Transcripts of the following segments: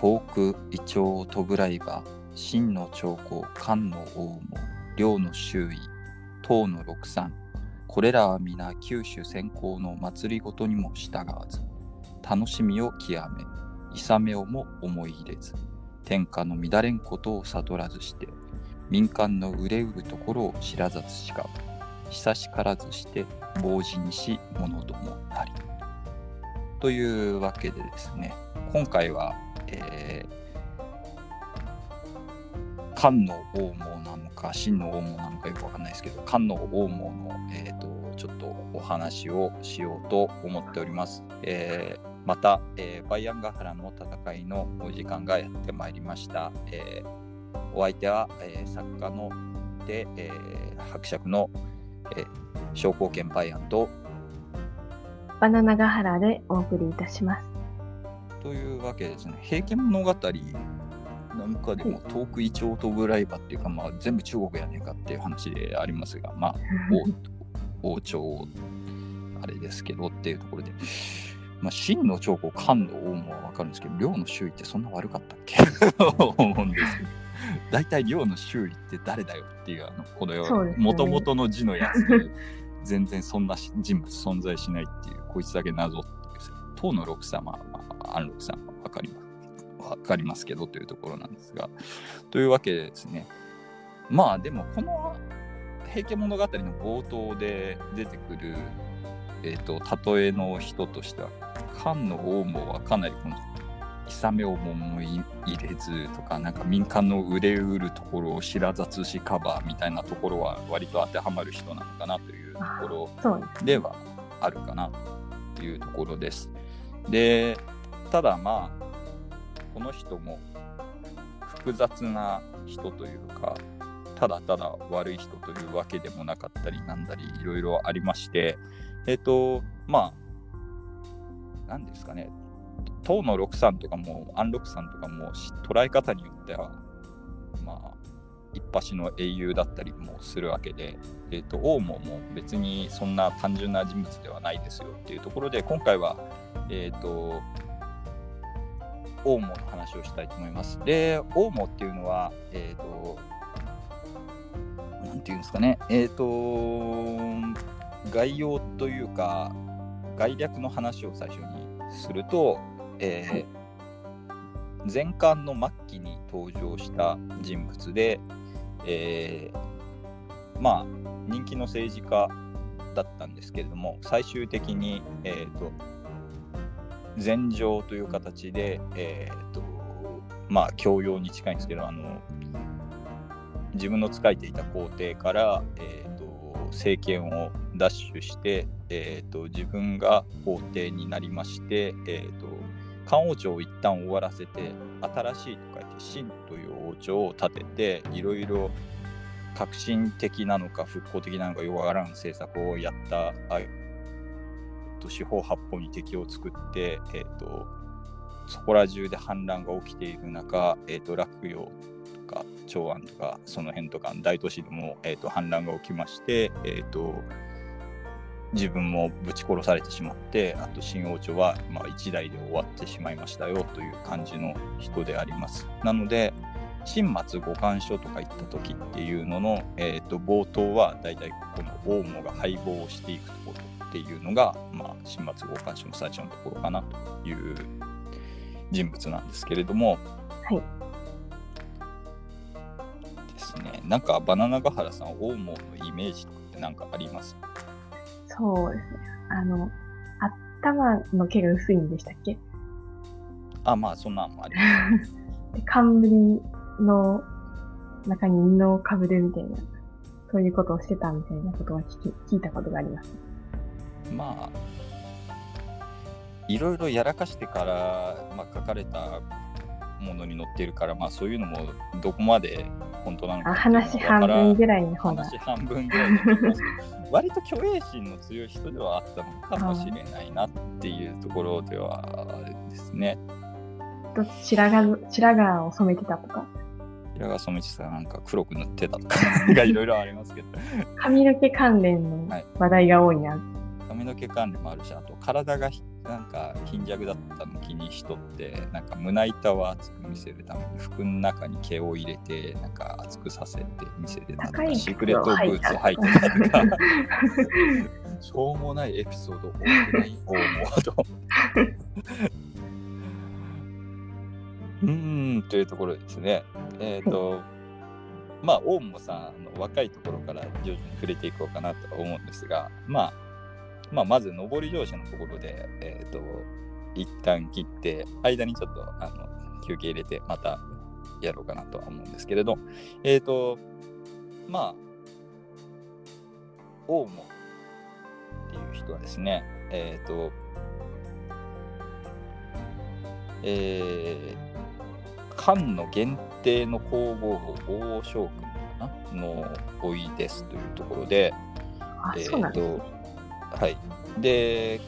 遠くイチョウとぐらいば真の長江漢の王も領の周囲唐の六山これらは皆九州先行の祭りごとにも従わず楽しみを極め勇めをも思い入れず天下の乱れんことを悟らずして民間の憂うるところを知らざつしか久しからずして傍事にし者どもなり。というわけでですね今回は、えー、漢の王毛なのか真の王毛なのかよくわかんないですけど漢の王毛の、えーと、ちょっとお話をしようと思っております。えー、また、えー、バイアンガハラの戦いのお時間がやってまいりました。えー、お相手は、えー、作家ので、え、伯爵の、えー、商工研バイアンとバナナガハラでお送りいたします。というわけですね、平家物語なんかでも遠くイチョウとぐらいばっていうか、まあ、全部中国やねえかっていう話でありますが、まあ、王王朝、あれですけどっていうところで、まあ、真の長江、漢の王もわかるんですけど、領の周囲ってそんな悪かったっけ？思うんですけど。大体領の周囲って誰だよっていうあのこのもともとの字のやつで全然そんな人物存在しないっていうこいつだけ謎っていう唐の六様、まあ、安禄さんは分かります。分かりますけどというところなんですが。というわけでですね。まあでもこの「平家物語」の冒頭で出てくる、えーと、例えの人としては漢の王もはかなりこの諌めをも入れずとかなんか民間の憂れうるところを知らざつしカバーみたいなところは割と当てはまる人なのかなというところではあるかなというところです。でただまあこの人も複雑な人というかただただ悪い人というわけでもなかったりなんだりいろいろありましてえっ、ー、とまあ何ですかね。唐の六さんとかも安禄さんとかも捉え方によってはまあ一発の英雄だったりもするわけで、えーと、王もも別にそんな単純な人物ではないですよっていうところで今回はえっ、ー、と、オウモの話をしたいと思います。で、オウモっていうのは、えっ、ー、と、なんていうんですかね、えっ、ー、と、概要というか、概略の話を最初にすると、えー、前巻の末期に登場した人物で、えー、まあ人気の政治家だったんですけれども最終的に、えーと禅情という形で、えーとまあ、教養に近いんですけどあの自分の仕えていた皇帝から、えーと、政権を奪取して、えーと、自分が皇帝になりまして、えーと、漢王朝を一旦終わらせて新しいと書いて秦という王朝を立てていろいろ革新的なのか復興的なのかよくわからん政策をやったと、四方八方に敵を作って、えーと、そこら中で反乱が起きている中、えーと、洛陽とか長安とかその辺とか大都市でも、えーと、反乱が起きまして、えー、と自分もぶち殺されてしまってあと新王朝は、まあ、一代で終わってしまいましたよという感じの人であります。なので新末五漢書とか言った時っていうのの、えー、と冒頭はだいたいこの王母が敗北をしていくところっていうのが、まあ、新末号刊書の最初のところかなという人物なんですけれども、はい、ですね。なんかバナナガハラさんオウモのイメージとかって何かあります？そうですね。あの頭の毛が薄いんでしたっけ？あまあそんなのもあります。冠の中に布をかぶるみたいなそういうことをしてたみたいなことは聞き聞いたことがあります。まあいろいろやらかしてから、まあ、書かれたものに載っているから、まあ、そういうのもどこまで本当なのか話半分ぐらいの方が話半分ぐらい割と虚栄心の強い人ではあったのかもしれないなっていうところではですね。と白髪白髪を染めてたとか？白髪染めてたなんか黒く塗ってたとかがいろいろありますけど。髪の毛関連の話題が多いな、はい髪の毛管理もあるしあと体がなんか貧弱だったの気にしとってなんか胸板を厚く見せるために服の中に毛を入れてなんか厚くさせて見せてたとかシークレットブーツ履いてたとか。しょうもないエピソード多くない方も。とうーんというところですね。えっ、と、まあ大野さんの若いところから徐々に触れていこうかなとは思うんですがまあまあ、まず上り乗車のところで、えっ、と、一旦切って、間にちょっとあの休憩入れて、またやろうかなとは思うんですけれど、えっ、と、まあ、オウモっていう人はですね、えっ、と、えー、漢の限定の皇后王将軍のおいですというところで、あ、えそうなんですね。はい。で、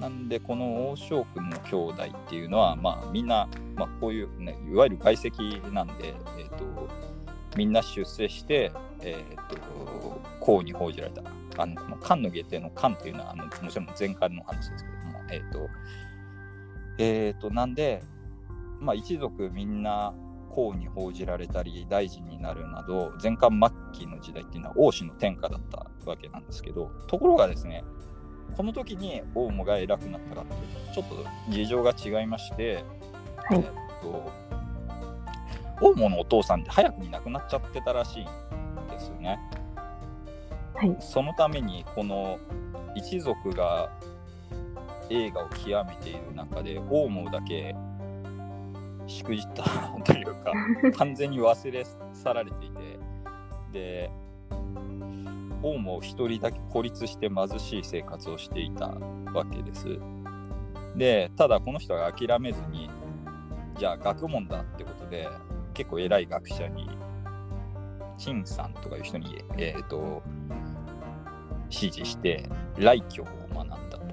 なんで、この王将軍の兄弟っていうのは、まあ、みんな、まあ、こういう、ね、いわゆる外籍なんで、えっ、と、みんな出世して、えっ、と、皇に報じられた。あの、この漢の下定の漢っていうのは、あのもちろん前漢の話ですけども、えっ、と、えっ、と、なんで、まあ、一族みんな皇に報じられたり大臣になるなど前漢末期の時代っていうのは王子の天下だったわけなんですけどところがですねこの時に王母が偉くなったかっていうとちょっと事情が違いまして、はいえっと王母のお父さんって早くに亡くなっちゃってたらしいんですよね。はい。そのためにこの一族が映画を極めている中で王母だけしくじったというか 完全に忘れ去られていてで王も一人だけ孤立して貧しい生活をしていたわけです。でただこの人が諦めずにじゃあ学問だってことで結構偉い学者に陳さんとかいう人に、えー、と指示して来教を学んだと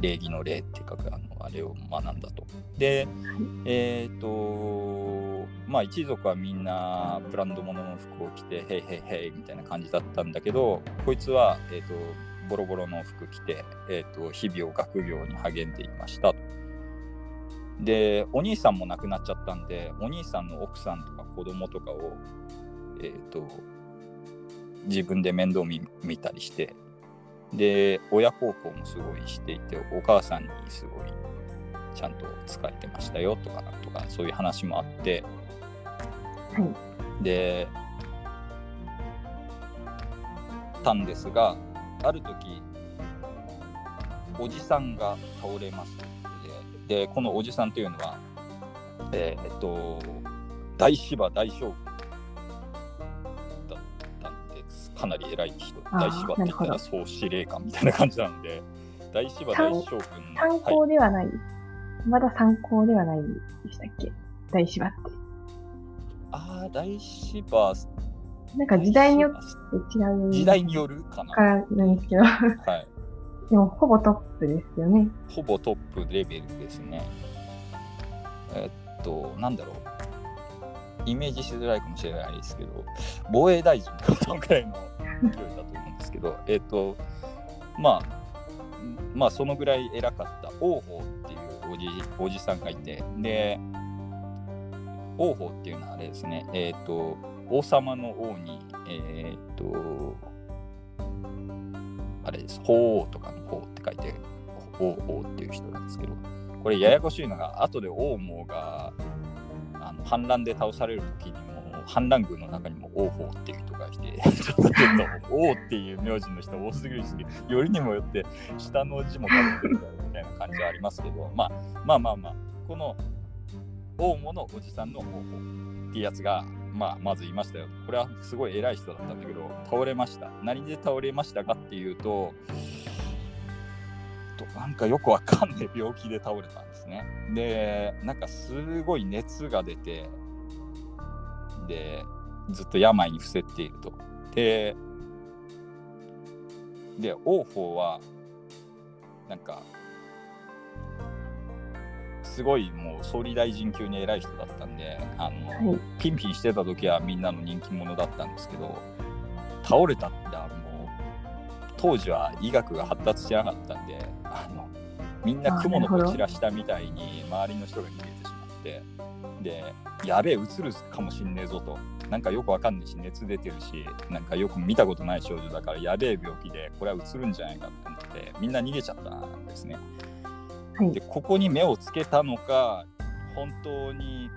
礼儀の礼って書くあのあれを学んだと。でえっ、とまあ一族はみんなブランド物の服を着てへいへいへいみたいな感じだったんだけどこいつは、えー、とボロボロの服着て、えー、と日々を学業に励んでいましたでお兄さんも亡くなっちゃったんでお兄さんの奥さんとか子供とかをえっ、と自分で面倒見見たりしてで親孝行もすごいしていてお母さんにすごいちゃんと使えてましたよとかとかそういう話もあって。はい。でたんですがある時おじさんが倒れますででこのおじさんというのはえーっと大芝大将軍。だったんです。かなり偉い人。大芝って言ったら総司令官みたいな感じなので。大芝大将軍参はい。考ではない。まだ参考ではないでしたっけ？大芝って。ああ大芝なんか時代によっ大て違う。時代によるかなからなんですけど、はい でもほぼトップですよね。ほぼトップレベルですね。えっと、なんだろう。イメージしづらいかもしれないですけど、防衛大臣かそのくらいの勢いだと思うんですけど、えっと、まあ、まあ、そのぐらい偉かった王鵬っていうおじおじさんがいて、で、王鵬っていうのはあれですね、えっと、王様の王に、えっと、あれです、鳳凰とかの鳳って書いて、王鵬っていう人なんですけど、これややこしいのが、後で王もがあの反乱で倒される時に反乱軍の中にも王鵬っていう人がいて、ちょっと王っていう名字の人多すぎるし、よりにもよって下の字も書いてるみたいな感じはありますけど、まあまあまあまあ、この王猛のおじさんの王鵬っていうやつが、まあ、まずいましたよ。これはすごい偉い人だったんだけど、倒れました。何で倒れましたかっていうと、となんかよくわかんない病気で倒れたんですね。で、なんかすごい熱が出て、で、ずっと病に伏せっていると。で、で、王鵬は、なんか、すごいもう総理大臣級に偉い人だったんで、あの、はい。ピンピンしてた時はみんなの人気者だったんですけど倒れたってもう当時は医学が発達してなかったんであのみんな雲の子散らしたみたいに周りの人が逃げてしまってでやべえうつるかもしんねえぞとなんかよくわかんないし熱出てるしなんかよく見たことない症状だからやべえ病気でこれはうつるんじゃないかって思ってみんな逃げちゃったんですね。はいで。ここに目をつけたのか本当に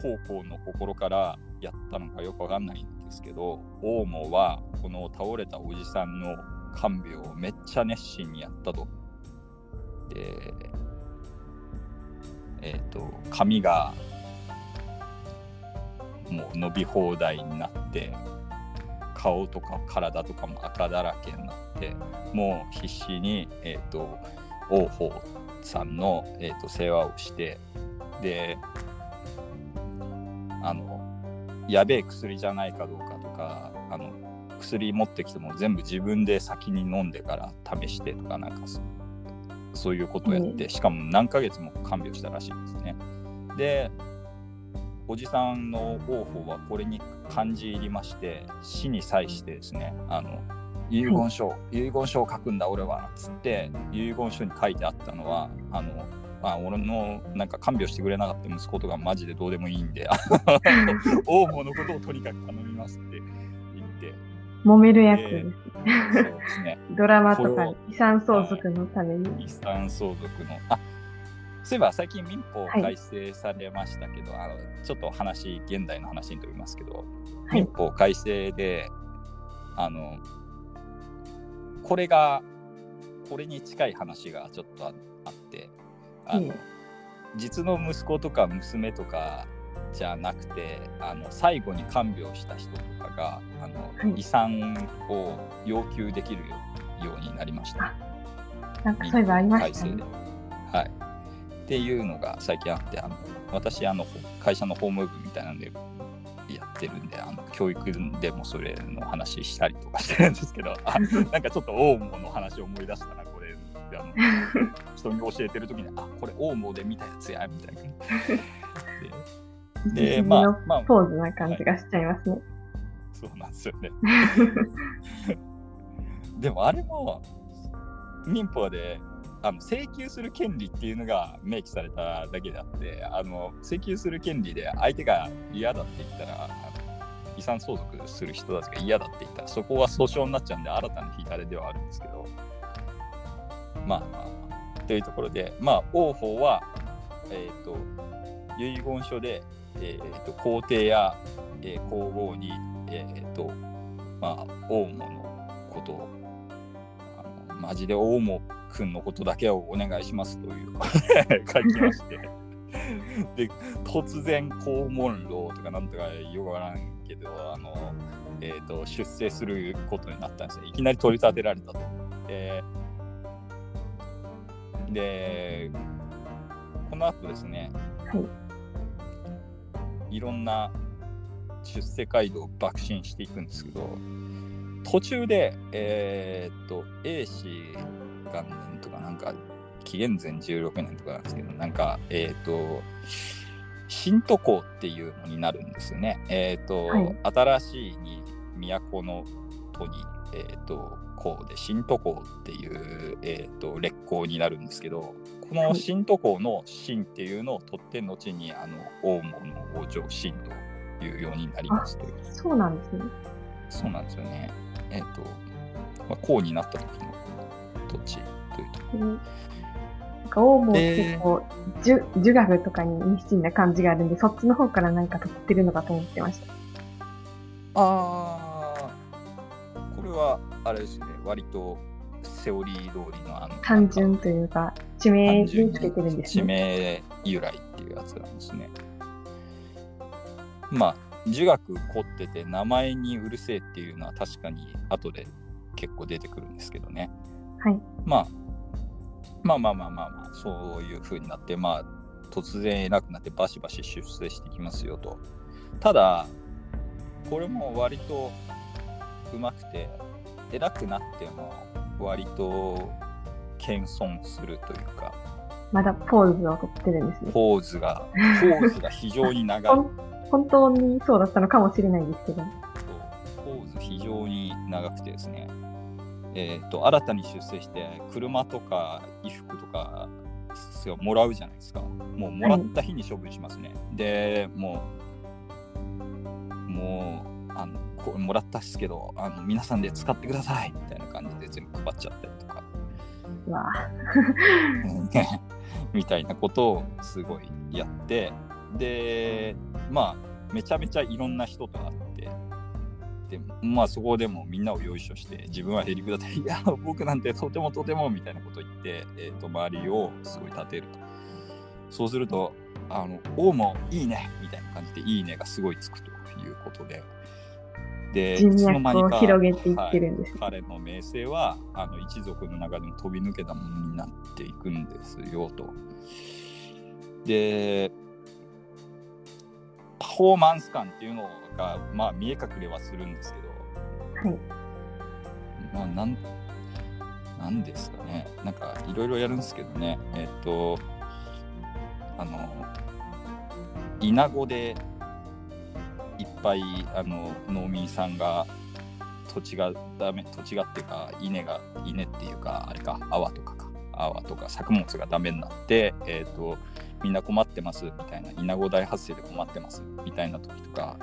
高校の心からやったのかよくわかんないんですけどオウモはこの倒れたおじさんの看病をめっちゃ熱心にやったと。でえっ、と髪がもう伸び放題になって顔とか体とかも赤だらけになってもう必死に、えー、と王鵬さんの、えー、と世話をしてであのやべえ薬じゃないかどうかとかあの薬持ってきても全部自分で先に飲んでから試してとかなんかそそういうことをやって、しかも何ヶ月も看病したらしいですね。でおじさんの王鵬はこれに感じ入りまして死に際してですねあの遺言書、遺言書を書くんだ俺はつって遺言書に書いてあったのはあのあ俺のなんか看病してくれなかった息子とかマジでどうでもいいんで 王鵬のことをとにかく頼みますって言って揉めるやつです。そうですね。ドラマとか遺産相続のために。遺産相続のあそういえば最近民法改正されましたけど、あのちょっと話現代の話にとりますけど、はい。民法改正であのこれがこれに近い話がちょっとああってあの、うん実の息子とか娘とかじゃなくてあの最後に看病した人とかがあの、はい遺産を要求できるようになりました。なんかそういえばありましたね。はい。っていうのが最近あって、あの私あの、会社の法務部みたいなんでやってるんで、あの教育でもそれの話したりとかしてるんですけど、あ なんかちょっとオウムの話を思い出したな、これ。あの 人に教えてる時に、あこれオウムで見たやつや、みたいな。でで、まあ、まあ、ポーズな感じがしちゃいますね。そうなんですよね。でもあれも民法であの請求する権利っていうのが明記されただけであってあの請求する権利で相手が嫌だって言ったらあの遺産相続する人たちが嫌だって言ったらそこは訴訟になっちゃうんで新たな引きれではあるんですけどまあまあというところでまあ王鵬はえっ、と遺言書で、えー、と皇帝や、えー皇后にえっ、とまあ王母のことをあのマジで王母くんのことだけをお願いしますという 書きまして で突然黄門楼とかなんとかよくわからんけどあの、えー、と出世することになったんですねいきなり取り立てられたと。ででこの後ですねはい。いろんな出世街道を爆心していくんですけど途中でえーっと A 氏元年とかなんか紀元前16年とかなんですけどなんかえーっと新都港っていうのになるんですよね。えーっと、はい新しいに都の都にえーっと港で新都港っていう、えーっと列港になるんですけどこの新都港の新っていうのを取って後にあの大門の王朝新というようになりますというそうなんですね。そうなんですよね。えっ、と、まあ、こうになった時の土地というと。うんなんか、オウム結構、儒儒学とかに熱心な感じがあるんで、そっちの方からなんか取ってるのかと思ってました。ああ、はあれですね、割とセオリー通りのあの単純というか、地名につけてるんです地ね。名由来っていうやつなんですね。まあ、儒学凝ってて名前にうるせえっていうのは確かに後で結構出てくるんですけどね。はい。まあ、まあまあまあまあまあ、そういう風になって、まあ、突然偉くなってバシバシ出世してきますよと。ただ、これも割とうまくて、偉くなっても割と謙遜するというか、まだポーズを取ってるんですね。ポーズが、ポーズが非常に長い。本当にそうだったのかもしれないですけど。ポーズ非常に長くてですね、えー、と新たに出世して車とか衣服とかもらうじゃないですかもうもらった日に処分しますね、でもうもうあのこれもらったっすけどあの皆さんで使ってくださいみたいな感じで全部配っちゃったりとか。うわね みたいなことをすごいやってでまあめちゃめちゃいろんな人と会ってでまあそこでもみんなをよいしょして自分はへりくだっていや僕なんてとてもとてもみたいなこと言って、えー、と周りをすごい立てると。そうするとあの「おうもいいね」みたいな感じで「いいね」がすごいつくということでで人脈を広げていってるんですね。彼の名声はあの一族の中でも飛び抜けたものになっていくんですよと。でパフォーマンス感っていうのが、まあ、見え隠れはするんですけど、はい。まあ、なんなんですかねなんかいろいろやるんですけどねえっとあのイナゴでいっぱいあの農民さんが土地がダメ土地がっていうか稲が稲っていうかあれか泡とかか泡とか作物がダメになってえっ、とみんな困ってますみたいなイナゴ大発生で困ってますみたいな時とか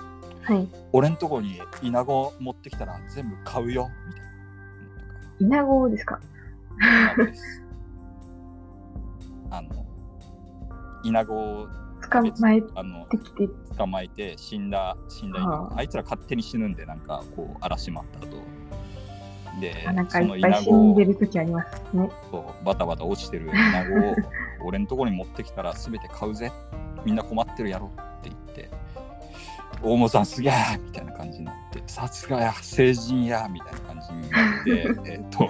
はい。俺んとこにイナゴ持ってきたら全部買うよみたいなイナゴですか？あの、イナゴを捕まえあのてきて、捕まえて死んだ、死んだイナゴはああいつら勝手に死ぬんで、なんかこう、嵐まった後。であ、なんかそのイいっぱい死ナゴをんでる時ありますね。そうバタバタ落ちてるイナゴを 俺のところに持ってきたら全て買うぜ。みんな困ってるやろって言って、大野さんすげえみたいな感じになって、さすがや、成人やみたいな感じになって、えっと、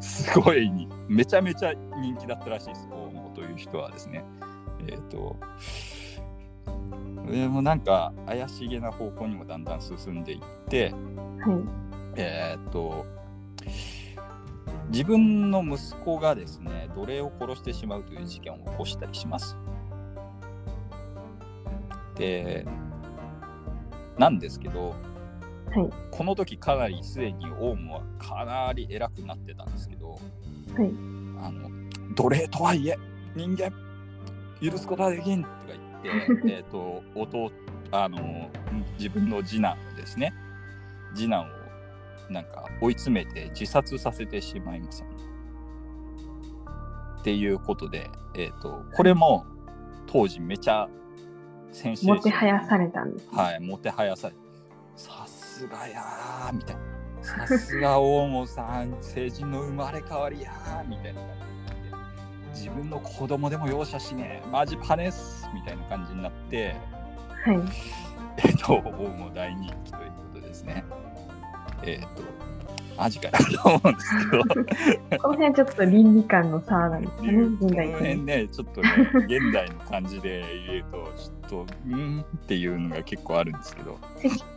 すごいに、めちゃめちゃ人気だったらしいです、大野という人はですね。えっ、と、でもなんか怪しげな方向にもだんだん進んでいって、はい。えーっと自分の息子がですね奴隷を殺してしまうという事件を起こしたりします。でなんですけど、はいこの時かなりすでにオウムはかなり偉くなってたんですけど、はいあの奴隷とはいえ人間許すことはできんとか言ってえーっと弟あの自分の次男をですね次男をなんか追い詰めて自殺させてしまいます。っていうことで、えー、とこれも当時めちゃセンセーションもてはやされたんです。はい、もてはやされさすがやーみたいな。さすが大野さん、成人の生まれ変わりやーみたいな感じ自分の子供でも容赦しねえ、マジパネっすみたいな感じになって、はい。えっ、と、大野大人気ということですね。えっ、と、マジかよと思うんですけど、この辺ちょっと倫理観の差なんですね、現この。辺ね、ちょっとね、現代の感じで言うと、ちょっと、うーんっていうのが結構あるんですけど、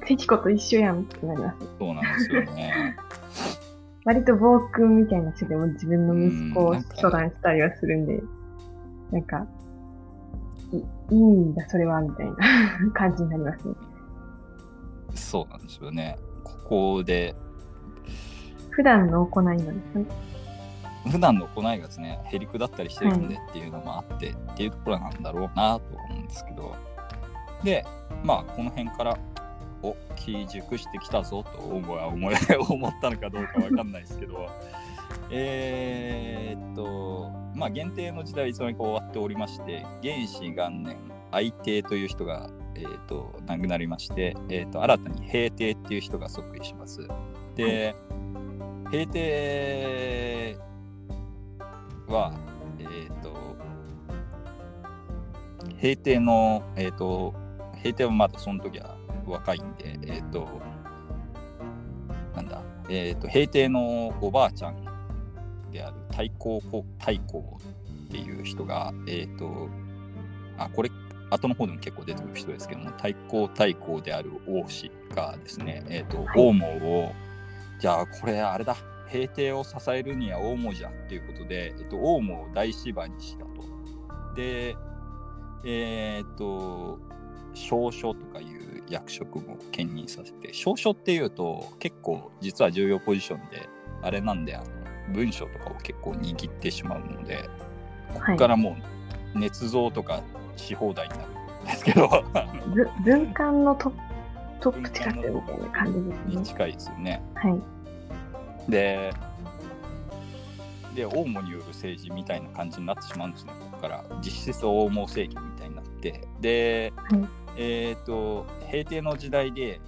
関子 と一緒やんってなります。そうなんですよね。割と暴君みたいな人でも自分の息子をうんなんか処断したりはするんで、なんか、いいいんだ、それは、みたいな 感じになりますね。そうなんですよね。ここで、普段の行いなんですね。普段の行いがですね、へりくだったりしてるんでっていうのもあって、っていうところなんだろうなと思うんですけど、で、まあ、この辺から、お、機熟してきたぞと思い思い思ったのかどうかわかんないですけど、えーっと、まあ、限定の時代いつの間にか終わっておりまして、原始元年、愛帝という人が、えーっと亡くなりまして、えーっと新たに平帝っていう人が即位します。で、平帝は、えっ、と、平定の、えっ、と、平定はまだその時は若いんで、えっ、と、なんだ、えっ、と、平定のおばあちゃんである太閤こ太閤っていう人が、えっ、と、あ、これ、後の方でも結構出てくる人ですけども、太閤太閤である王子がですね、えっ、と、はい王毛を、じゃあこれあれだ、平定を支えるには大毛じゃっていうことで、えっと、大毛を大芝にしたと。で、えーっと、少書とかいう役職も兼任させて、少書っていうと結構実は重要ポジションで、あれなんであの文章とかを結構握ってしまうのでこはいこからもう捏造とかし放題になるんですけどず文官のトトップ近くみたいな感じですね。に近いですよね。はい。ででオウムによる政治みたいな感じになってしまうんですねここから実質オウム政権みたいになってで、はいえっ、と平定の時代で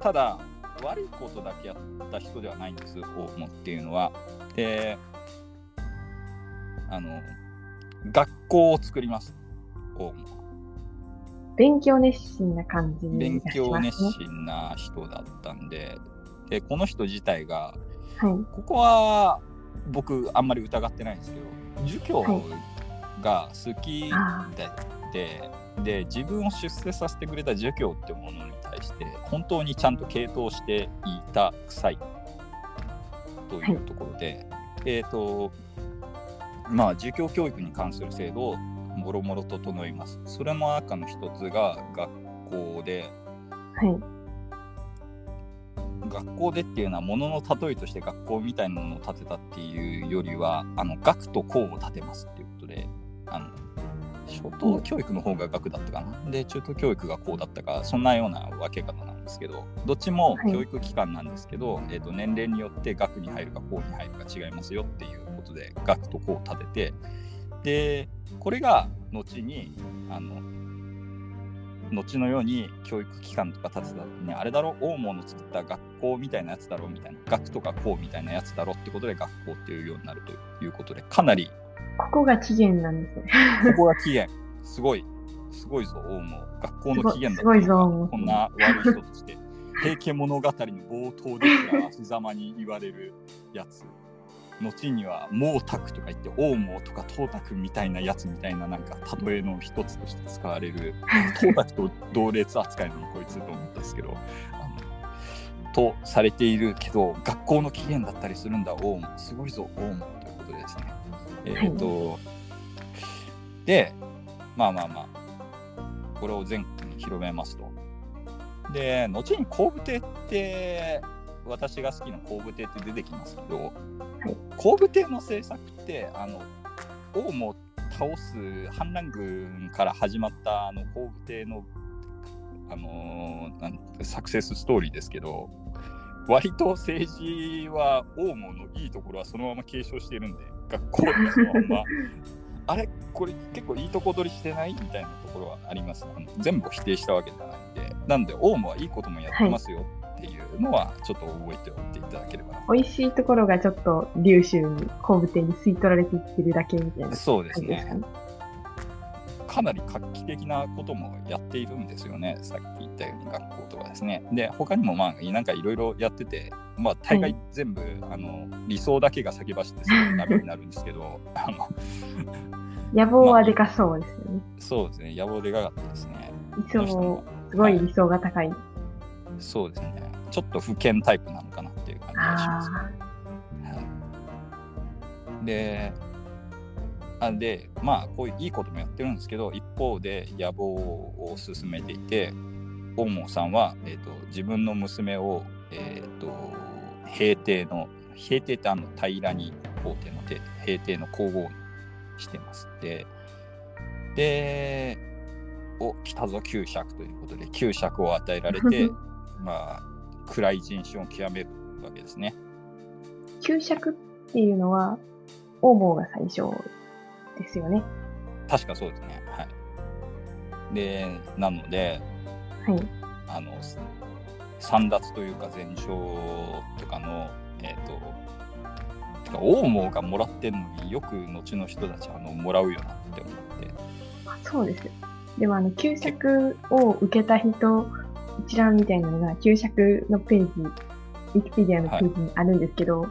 ただ悪いことだけやった人ではないんですオウムっていうのは。であの学校を作りますオウムは。勉強熱心な感じに勉強熱。心な人だったんで。でこの人自体がはい。ここは僕あんまり疑ってないんですけど儒教が好きあで,、で自分を出世させてくれた儒教ってものに対して本当にちゃんと傾倒していた臭いというところで、えっ、とまあ儒教教育に関する制度をもろもろ整いますそれの中の一つが学校であ。はい。学校でっていうのはものの例えとして学校みたいなものを建てたっていうよりはあの学と校を建てますっていうことであの初等教育の方が学だったかな。で中等教育が校だったかそんなような分け方なんですけどどっちもはい。教育機関なんですけど、えー、と年齢によって学に入るか校に入るか違いますよっていうことで学と校を建ててでこれが後にあの後のように教育機関とか建てた時にあれだろ大門の作った学校みたいなやつだろみたいな学とか校みたいなやつだろってことで学校っていうようになるということでかなりここが起源なんですね。ここが起源。すごい。すごいぞ大門学校の起源だすごいぞこんな悪い人として。平家物語の冒頭ですら足ざまに言われるやつ。後には毛沢とか言って王毛とか東沢みたいなやつみたいななんか例えの一つとして使われる。東沢と同列扱いのこいつと思ったんですけどあのとされているけど学校の起源だったりするんだ王毛すごいぞ王毛えっ、と、でまあまあまあこれを全国に広めますと。で後に後部亭って私が好きな後部亭って出てきますけど、い。後部亭の政策ってあの王も倒す反乱軍から始まったあの後部亭のあのサクセスストーリーですけど割と政治は王門のいいところはそのまま継承しているんで学校のまま。あれこれ結構いいとこ取りしてないみたいなところはありますあの全部を否定したわけじゃないんで。なんで王門はいいこともやってますよっていうのはちょっと覚えておいていただければな美味しいところがちょっと龍州に後部店に吸い取られていってるだけみたいなそうですねかなり画期的なこともやっているんですよね、さっき言ったように学校とかですね。で、他にもまあ、なんかいろいろやってて、まあ、大概全部、あの理想だけが先走ってすぐダメになるんですけど、あの野望はでかそうですよね。そうですね、野望でかかったですね。理想も、すごい理想が高い。そうですね、ちょっと不健タイプなのかなっていう感じがします。あはいで、あで、まあ、こういういいこともやってるんですけど、一方で野望を進めていて、大門さんは、えー、と自分の娘を、えー、と平定の、平定ってあの平らに皇帝の帝平定の皇后にしてます。で、で、お、来たぞ九尺ということで、九尺を与えられて、まあ、暗い人種を極めるわけですね。ー給食っていうのは、王毛が最初ですよね。確かそうですね。はい。で、なので、はい。あの、散奪というか、全焼とかの、えっ、と、てか、王毛がもらってんのによく後の人たちあのもらうよなって思って。あそうですよ。でもあの、給食を受けた人一覧みたいなのが、給食のページ、ウィキペディアのページにあるんですけど、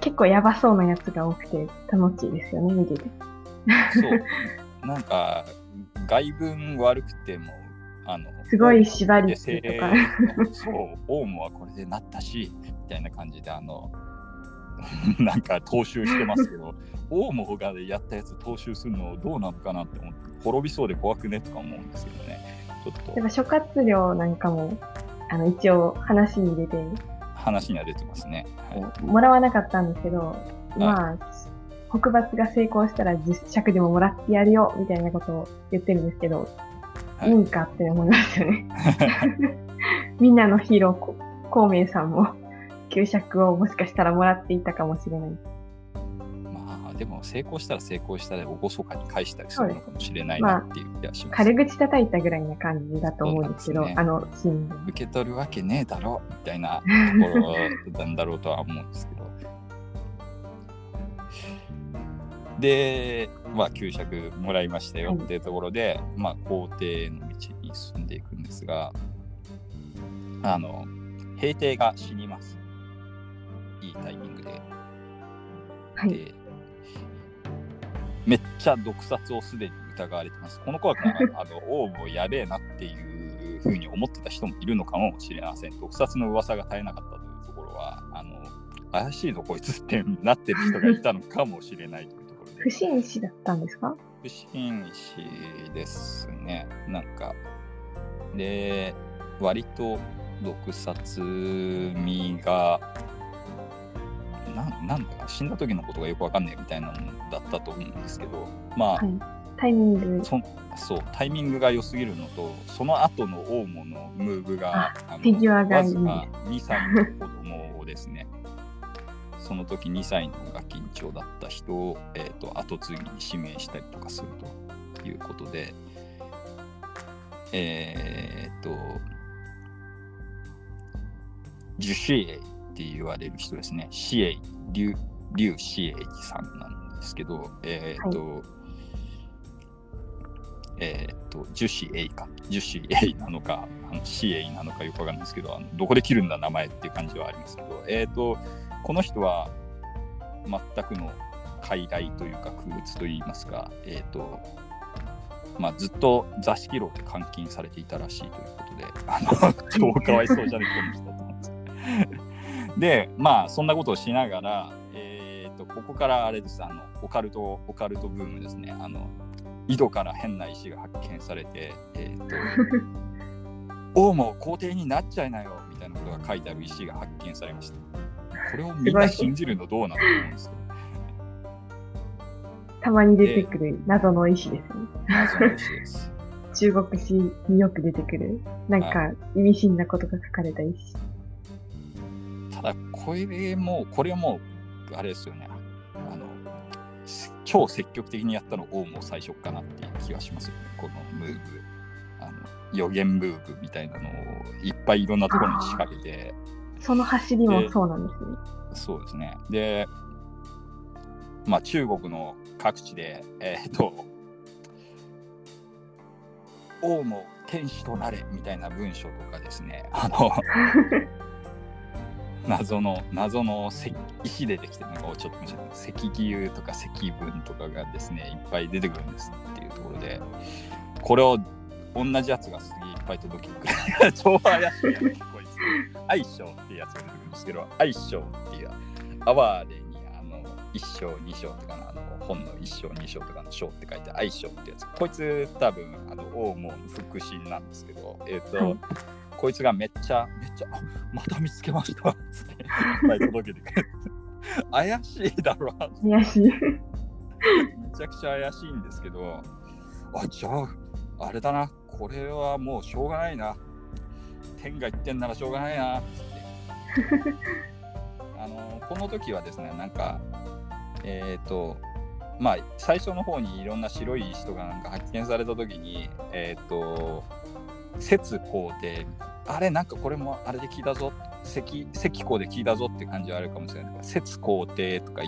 結構やばそうなやつが多くて楽しいですよね、見てて。そう。なんか、外文悪くても、あの、すごい縛りでとか。そう、オウムはこれでなったし、みたいな感じで、あの、なんか踏襲してますけど、オウムがやったやつ踏襲するのどうなのかなって思って、滅びそうで怖くねとか思うんですけどね。ちょっとやっ、ぱ諸葛亮なんかも、あの、一応話に出て、は話には出てますね。はい、もらわなかったんですけど、まあ、北伐が成功したら10尺でももらってやるよ、みたいなことを言ってるんですけど、はいいいんかって思いますよね。みんなのヒーロー、こ孔明さんも、給釈をもしかしたらもらっていたかもしれない。まあでも成功したら成功したで厳かに返したりするのかもしれないなっていう気がします。軽口叩いたぐらいな感じだと思うんですけど、ねあのシーンで。受け取るわけねえだろみたいなところなんだろうとは思うんですけど。で、まあ、給釈もらいましたよっていうところで、まあ、皇帝の道に進んでいくんですが、あの、平帝が死にます。いいタイミングで。はい。でめっちゃ毒殺をすでに疑われてます。この頃からあの王もやべえなっていうふうに思ってた人もいるのかもしれません。毒殺の噂が絶えなかったというところは、あの怪しいぞこいつってなってる人がいたのかもしれない不。審死だったんですか？不審死ですね。なんか、で、割と毒殺味が、なんなんだか死んだ時のことがよくわかんないみたいなのだったと思うんですけど、まあ、はい。タイミング。そそうタイミングが良すぎるのとその後のオウムのムーブがあのフィギュアがいいわずか2歳の子供をですねその時2歳のが緊張だった人を、えー、と後継ぎに指名したりとかするということでえっ、と樹子英って言われる人ですね。子英劉劉子英さんなんですけどえっ、と、えーっと、樹脂エイか、樹脂エイなのか、あのシエイなのかよくわかんないですけど、あのどこで切るんだ名前っていう感じはありますけど、えっと、この人は全くの傀儡というか空物といいますか、えーっと、まあ、ずっと座敷牢で監禁されていたらしいということで、あの 超かわいそうじゃねえこの人でまあ、そんなことをしながら、えーっと、ここからあれです、あの、オカルト、オカルトブームですね。あの、井戸から変な石が発見されて、えっ、と、王も皇帝になっちゃいなよみたいなことが書いてある石が発見されました。これをみんな信じるのどうなのと思うんですよ。たまに出てくる謎の石ですね。謎の石です。中国史によく出てくる。なんか意味深なことが書かれた石。ただ、これも、これも、あれですよね。あの、超積極的にやったの王も最初かなっていう気がしますよね。このムーブ。あの予言ムーブみたいなのをいっぱいいろんなところに仕掛けて、その走りもそうなんですね。そうですね。で、まあ、中国の各地で、えっ、と、王も天使となれみたいな文章とかですね、あの、謎の、謎の石石でできてるのがちょっと面白い。石牛とか石文とかがですね、いっぱい出てくるんですっていうところで、これを同じやつがすげえいっぱい届けてくる。超怪しいやつ、こいつ。相性っていうやつが出てくるんですけど、相性っていう、哀れにあの一章二章とかのあの本の一章二章とかの章って書いて相性ってやつ。こいつ多分あの王も腹心なんですけど、えっ、と、はいこいつがめっちゃ、めっちゃ、あまた見つけましたっつっていっぱい届けてくれる。怪しいだろ、怪しい。めちゃくちゃ怪しいんですけど、あ、じゃあ、あれだな、これはもうしょうがないな。天が言ってんならしょうがないな、つって。あの、この時はですね、なんか、えっ、と、まあ、最初の方にいろんな白い石とかなんか発見された時に、えっ、と、節皇帝、あれ、なんかこれもあれで聞いたぞ、石石皇で聞いたぞって感じはあるかもしれない。節皇帝とかい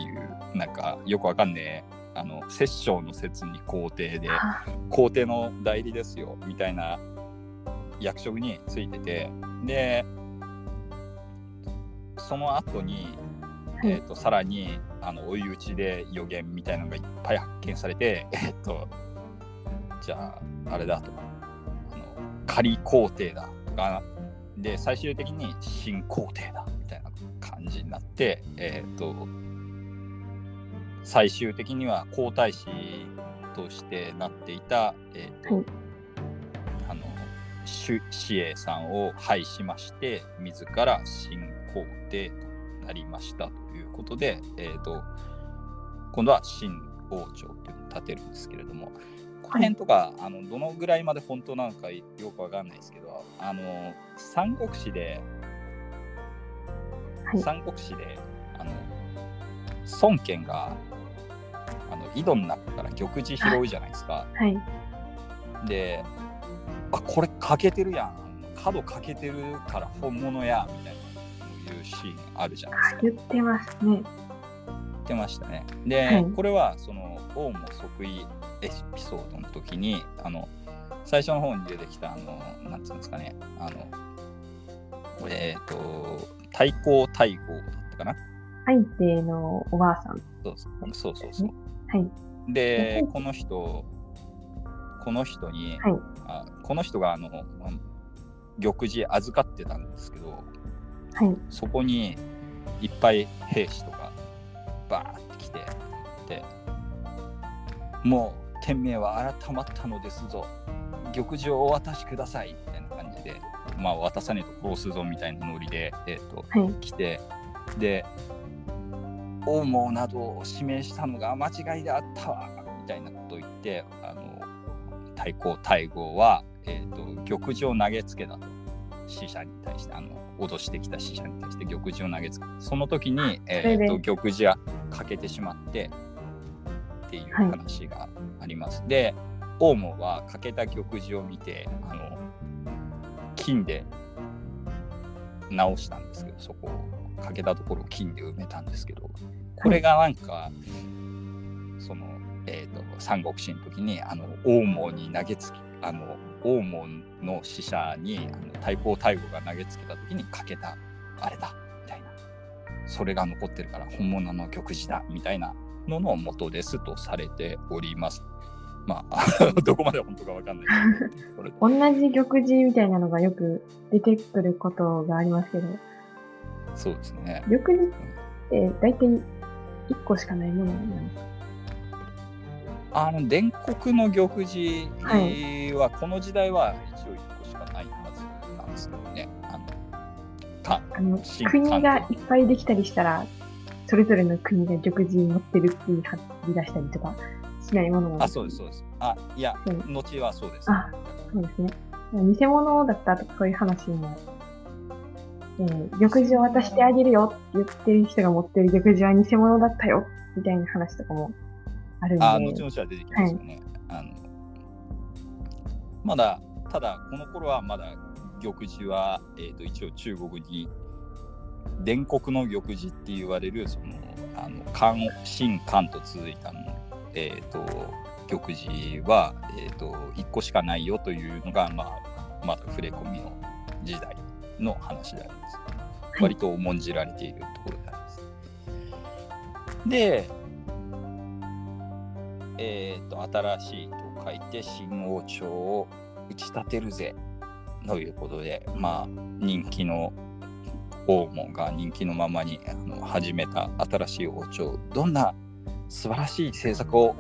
う、なんかよくわかんねえ、あの、摂政の説に皇帝で、あ 皇帝の代理ですよみたいな役職についててでその後に、はいえー、とさらにあの追い打ちで予言みたいなのがいっぱい発見されてえっ、とじゃああれだと。あの仮皇帝だ。とかで最終的に新皇帝だみたいな感じになってえっ、と最終的には皇太子としてなっていた、えーとは主子英さんを廃しまして自ら新皇帝となりましたということで、えー、と今度は新王朝というのを建てるんですけれども、この辺とか、あのどのぐらいまで本当なのかよくわかんないですけど、あの三国志で、はい三国志で、あの孫権があの井戸の中から玉璽拾うじゃないですか。はい。で、あ、これ欠けてるやん。角欠けてるから本物や、みたいないうシーンあるじゃないですか。言ってますね。言ってましたね。で、はいこれはその王も即位エピソードの時にあの最初の方に出てきたあのなんつうんですかねあのえっ、と太閤太閤だったかな？相手のおばあさん。そうそうそうそうそう。はい。ではいこの人この人に、はいあこの人があの玉璽預かってたんですけどはい。そこにいっぱい兵士とかバーって来てでもう天命は改まったのですぞ玉璽をお渡しくださいみたいな感じでまあ渡さねえと殺すぞみたいなノリで、えー、とはい。来てで王毛などを指名したのが間違いであったわみたいなことを言ってあの太閤太閤は、えー、と玉璽を投げつけたと死者に対してあの脅してきた死者に対して玉璽を投げつけたその時に、えー、と玉璽が欠けてしまってっていう話があります、で王毛は欠けた玉璽を見てあの金で直したんですけどそこを欠けたところを金で埋めたんですけどこれがなんか、その、えー、と三国志の時にあの王毛に投げつきあの王毛の使者にあの太閤太閤が投げつけた時に欠けたあれだみたいなそれが残ってるから本物の玉璽だみたいなのの元ですとされております。まあ、どこまで本当かわかんないけど同じ玉璽みたいなのがよく出てくることがありますけど、そうですね。玉璽って大体1個しかないものなんですかあの伝国の玉璽ははこの時代は一応1個しかないはずなんですけどね。あの国がいっぱいできたりしたら、それぞれの国が玉璽持ってるっていう貼り出したりとかしないものなんあ、そうです、そうです。あ、いや、うん後はそうです。あそうですね。偽物だったとかそういう話も、えー、玉璽を渡してあげるよって言ってる人が持ってる玉璽は偽物だったよみたいな話とかもある。あ、後々は出てきますよね。あのまだ、ただ、この頃はまだ玉璽は、えー、と一応中国に伝国の玉璽って言われる、その、あの漢、秦漢と続いたの、えっ、と、玉璽は、えー、と1個しかないよというのが、まあ、まだ触れ込みの時代の話であります。い割と重んじられているところであります。で、えっ、と、新しいと書いて、新王朝を打ち立てるぜということで、まあ、人気の王門が人気のままにあの始めた新しい王朝、どんな素晴らしい政策を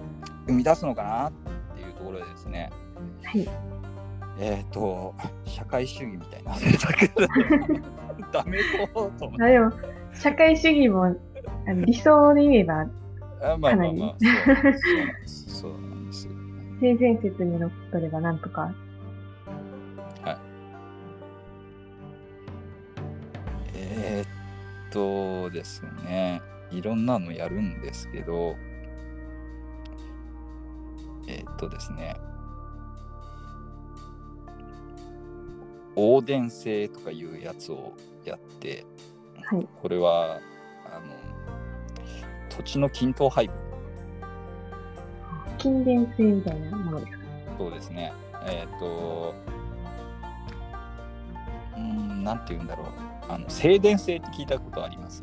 生み出すのかなっていうところでですね、はい。えっ、と、社会主義みたいな政策 ダメそうと思って。あでも、社会主義もあの理想で言えば、あまあまあまあ、そうなんです。そうなんですよ。性善説にのっとればなんとか。えーっとですね、いろんなのやるんですけど、えーっとですね、横伝制とかいうやつをやって、はい。これは、あの、土地の均等配分性みたいなものですか？そうですね。えっ、と、うーん、なんて言うんだろう。あの、静電性って聞いたことあります？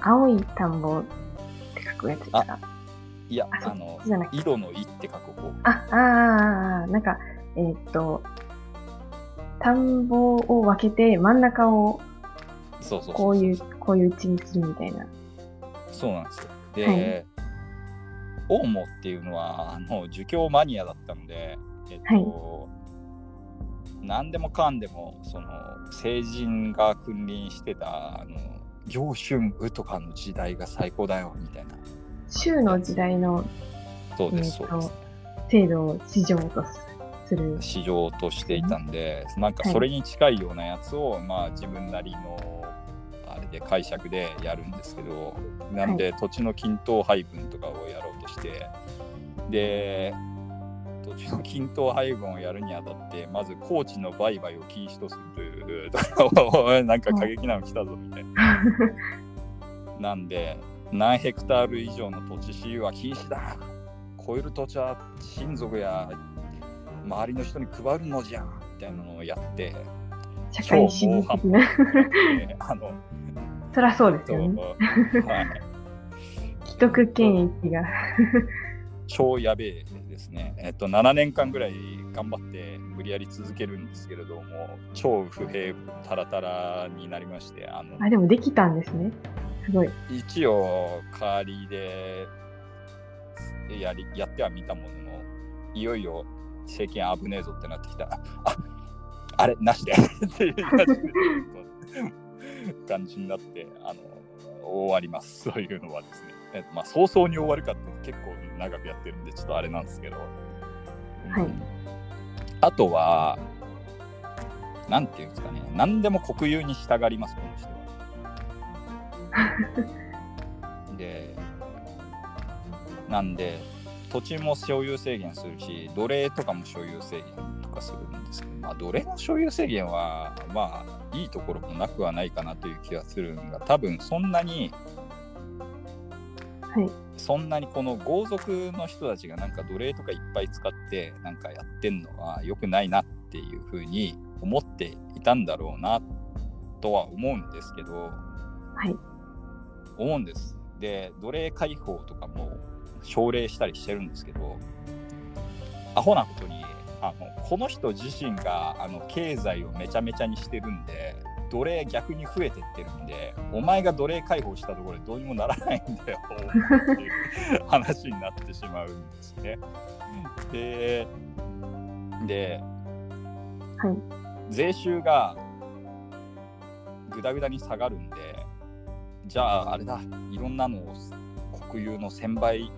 青い田んぼって書くやつですか？いや、あのじゃなく、て井戸の井って書く方。あ、あーあなんか、えーっと、田んぼを分けて真ん中をそうそう。こういう、こういう地にするみたいな。そうなんですよ。で、はい。オウモっていうのは、あの、儒教マニアだったので、えっ、と、何でもかんでもその成人が君臨してたあの行春雨とかの時代が最高だよみたいな。州の時代のそうですそうです。制度を市場とする。市場としていたんで、なんかそれに近いようなやつを、まあ自分なりので解釈でやるんですけどなんで土地の均等配分とかをやろうとしてで土地の均等配分をやるにあたってまず高地の売買を禁止とするという なんか過激なの来たぞみたいな。なんで何ヘクタール以上の土地私有は禁止だ超える土地は親族や周りの人に配るのじゃみたいなのをやって、社会主義的な。えーあの、そりゃそうですよね。はい、既得権益が。超やべえですね。えっと、7年間ぐらい頑張って無理やり続けるんですけれども、超不平タラタラになりまして、あのあ、でもできたんですね。すごい。一応代わりでやりやってはみたもののいよいよ政権危ねえぞってなってきたらああれなしでっていう感じで 感じになってあの終わります。そういうのはですね、えっとまあ、早々に終わるかって結構長くやってるんでちょっとあれなんですけど、はい。あとはなんていうんですかね。何でも国有に従いますこの人は。で、なんで、土地も所有制限するし、奴隷とかも所有制限とかするんですけど、まあ、奴隷の所有制限は、まあ、いいところもなくはないかなという気がするのが、多分そんなに、はい。そんなにこの豪族の人たちがなんか奴隷とかいっぱい使ってなんかやってんのは良くないなっていうふうに思っていたんだろうなとは思うんですけど、はい。思うんです。で、奴隷解放とかも奨励したりしてるんですけど、アホなことに、あのこの人自身があの経済をめちゃめちゃにしてるんで、奴隷逆に増えてってるんで、お前が奴隷解放したところでどうにもならないんだよっていう話になってしまうんですね。で、で、はい。税収がぐだぐだに下がるんで、じゃああれだ、いろんなのを国有の1000倍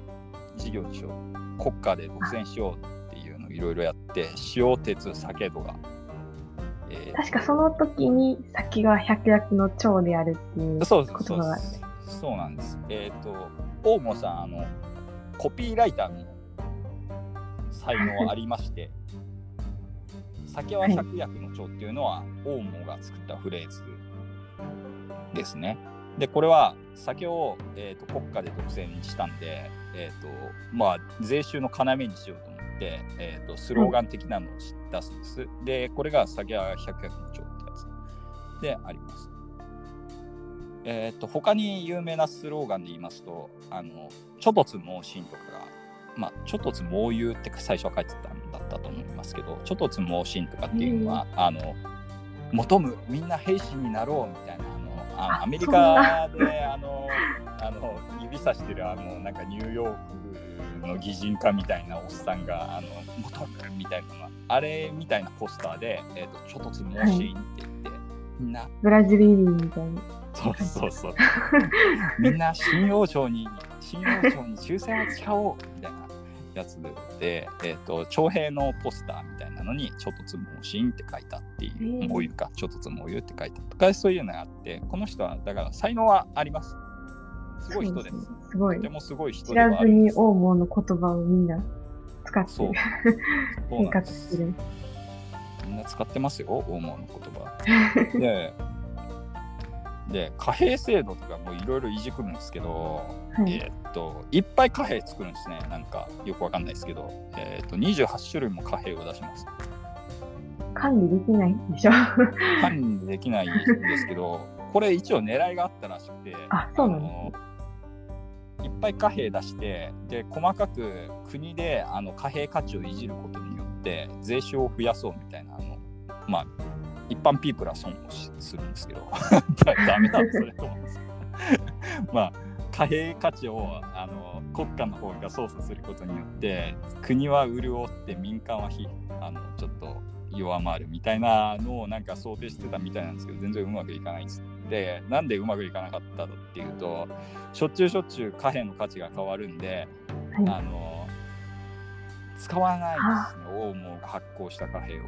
事業にしよう、国家で独占しよういろいろやって、塩、鉄、酒とか、え確かその時に先が百薬の長であるっていう言葉が。そうなんです。えっ、と、大門さん、あの、コピーライターの才能ありまして、酒は百薬の長っていうのは、大門が作ったフレーズですね。で、これは酒を、えー、と国家で独占にしたんで、えーとまあ、税収の要にしようとえー、とスローガン的なのを出すんです。で、これが酒は百薬の長ってやつであります。えー、と他に有名なスローガンで言いますと、あの、ちょとつ猛進とかが、まあ、ちょとつ猛遊って最初は書いてたんだったと思いますけど、ちょとつ猛進とかっていうのは、あの、求む、みんな兵士になろうみたいな、あの、ああアメリカで、あの、あの、指さしてる、あの、なんかニューヨークの擬人化みたいなおっさんが、あの、求むみたいなのが、あれみたいなポスターで、えっ、と、ちょとつ猛進って言って、みんな、ブラジル移民みたいな。そうそうそう。みんな新王朝に、新王朝に忠誠を誓おうみたいなやつで、えっ、と、徴兵のポスターみたいなのに、ちょっとつもうしんって書いたっていう、へーもういうか、ちょっとつもういうって書いたとか、そういうのがあって、この人は、だから才能はあります。すごい人です。すごいとて。もすごい人知。らずに王門の言葉をみんな使ってそうる。そう生なんでする。みんな使ってますよ、大門の言葉。で、で貨幣制度とかもいろいろいじくるんですけど、はい。えーっと、いっぱい貨幣作るんですね。なんか、よくわかんないですけど、えーっと、28種類も貨幣を出します。管理できないでしょ。管理できないんですけど、これ一応狙いがあったらしくて、あそうなんですのいっぱい貨幣出して、で、細かく国であの貨幣価値をいじることによって、税収を増やそうみたいな、あの、まあ、一般ピープルは損をするんですけど、ダメだ、それと思うんですけど。まあ、貨幣価値をあの国家の方が操作することによって国は潤って民間はひあのちょっと弱まるみたいなのをなんか想定してたみたいなんですけど全然うまくいかないんです。でなんでうまくいかなかったのっていうとしょっちゅうしょっちゅう貨幣の価値が変わるんで、はいあの使わないですねオウムが発行した貨幣を。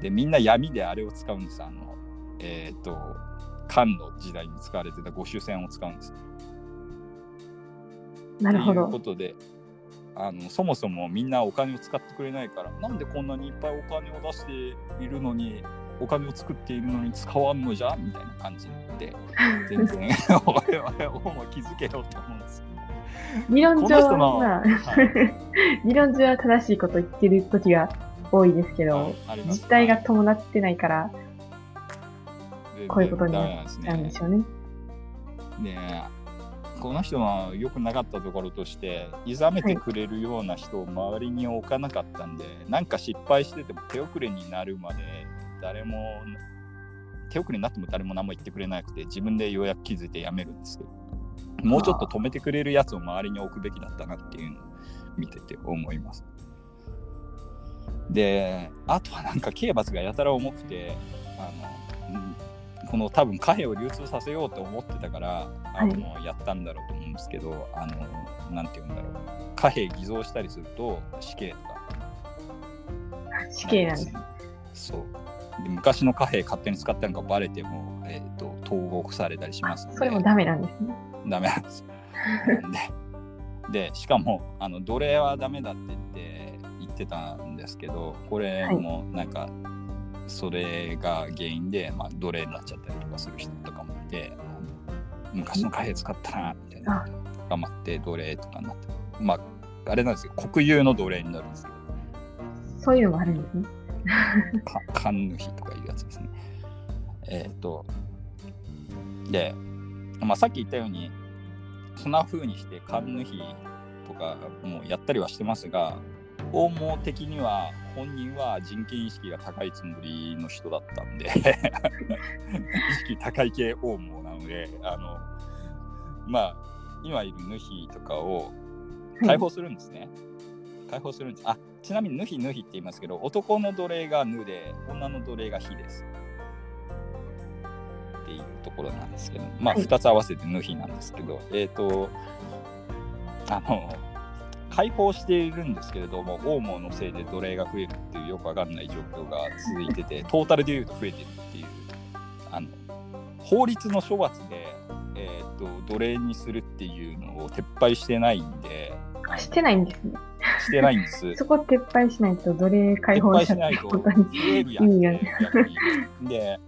でみんな闇であれを使うんですあのえっ、と漢の時代に使われてた御朱銭を使うんです。なるほというこど。とであのそもそもみんなお金を使ってくれないからなんでこんなにいっぱいお金を出しているのにお金を作っているのに使わんのじゃみたいな感じで 全然。我々も気づけようと思うんです理論上は、まあ、はい。理論上は正しいこと言ってる時が多いですけど、実態が伴ってないから、でこういうことにダなっちゃうんでしょうね。でこの人の良くなかったところとしていざめてくれるような人を周りに置かなかったんで、なんか失敗してても手遅れになるまで誰も手遅れになっても誰も何も言ってくれなくて自分でようやく気づいてやめるんですけどもうちょっと止めてくれるやつを周りに置くべきだったなっていうのを見てて思います。であとはなんか刑罰がやたら重くてあの、うんこの多分貨幣を流通させようと思ってたからあの、やったんだろうと思うんですけどあのなんて言うんだろう貨幣偽造したりすると死刑とか死刑なんです。そうで昔の貨幣勝手に使ったのがバレても、えー、と投獄されたりしますそれもダメなんですね。ダメなんです。ででしかもあの奴隷はダメだって言って言ってたんですけどこれもなんか、それが原因で、まあ、奴隷になっちゃったりとかする人とかもいて昔の貨幣使ったなみたいな頑張って奴隷とかになってまああれなんですけど国有の奴隷になるんですけどそういうのもあるんですね。か神主とかいうやつですね。えっ、と、で、まあ、さっき言ったように、そんな風にして神主とかもやったりはしてますが、大網的には本人は人権意識が高いつもりの人だったんで、意識高い系大網なので、あの、まあ、今いる主とかを解放するんですね。解放するんです。あちなみにヌヒヌヒって言いますけど、男の奴隷がヌで、女の奴隷がヒです。っていうところなんですけど、まあ、はい2つ合わせてヌヒなんですけど、えっ、と、あの、解放しているんですけれども、オウムのせいで奴隷が増えるっていうよくわかんない状況が続いてて、トータルで言うと増えてるっていう、あの、法律の処罰で、えっ、と、奴隷にするっていうのを撤廃してないんで、あのしてないんですね。してないんです。そこ撤廃しないと奴隷解放者ないと本当に。増えるやん意味がって逆にで、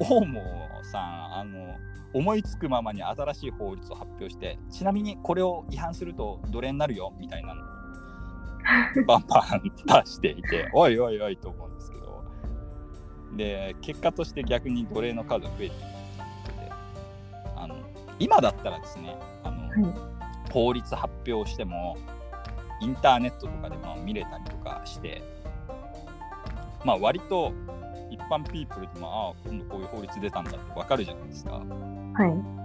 オウモさん、あの、思いつくままに新しい法律を発表して、ちなみにこれを違反すると奴隷になるよみたいなのをバンバン 出していて、おいおいおいと思うんですけど、で、結果として逆に奴隷の数が増えているっていうことで、あの、今だったらですね、あの、はい。法律発表してもインターネットとかでも見れたりとかしてまあ割と一般ピープルでもああ今度こういう法律出たんだってわかるじゃないですかはい。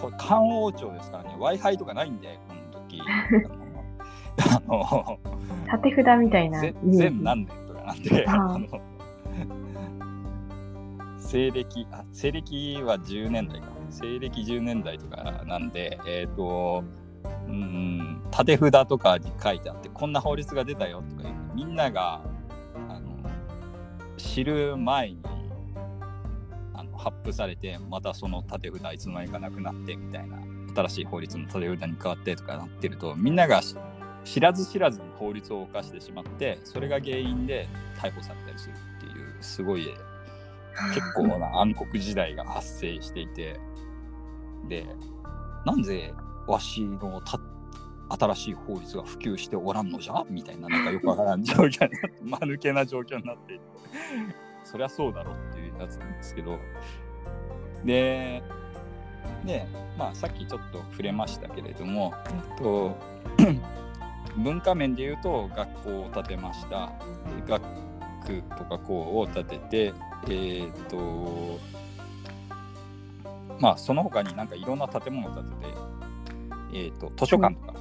これ漢王朝ですからね w i f i とかないんでこの時あの縦札みたいな。全何年とかなんであの西暦あ西暦は10年代か西暦10年代とかなんでえっ、とうん縦札とかに書いてあってこんな法律が出たよとかいうみんながあの知る前にあの発布されてまたその縦札いつの間にかなくなってみたいな新しい法律の縦札に変わってとかなってるとみんながし知らず知らずに法律を犯してしまってそれが原因で逮捕されたりするっていうすごい結構な暗黒時代が発生していてでなんでわしのた新しい法律が普及しておらんのじゃ？みたいななんかよくわからん状況になって間抜けな状況になっていてそりゃそうだろっていうやつなんですけど。ででまあさっきちょっと触れましたけれどもえっと 文化面で言うと学校を建てました。学区とか校を建ててえーっとまあその他になんかいろんな建物を建ててえーっと図書館とか、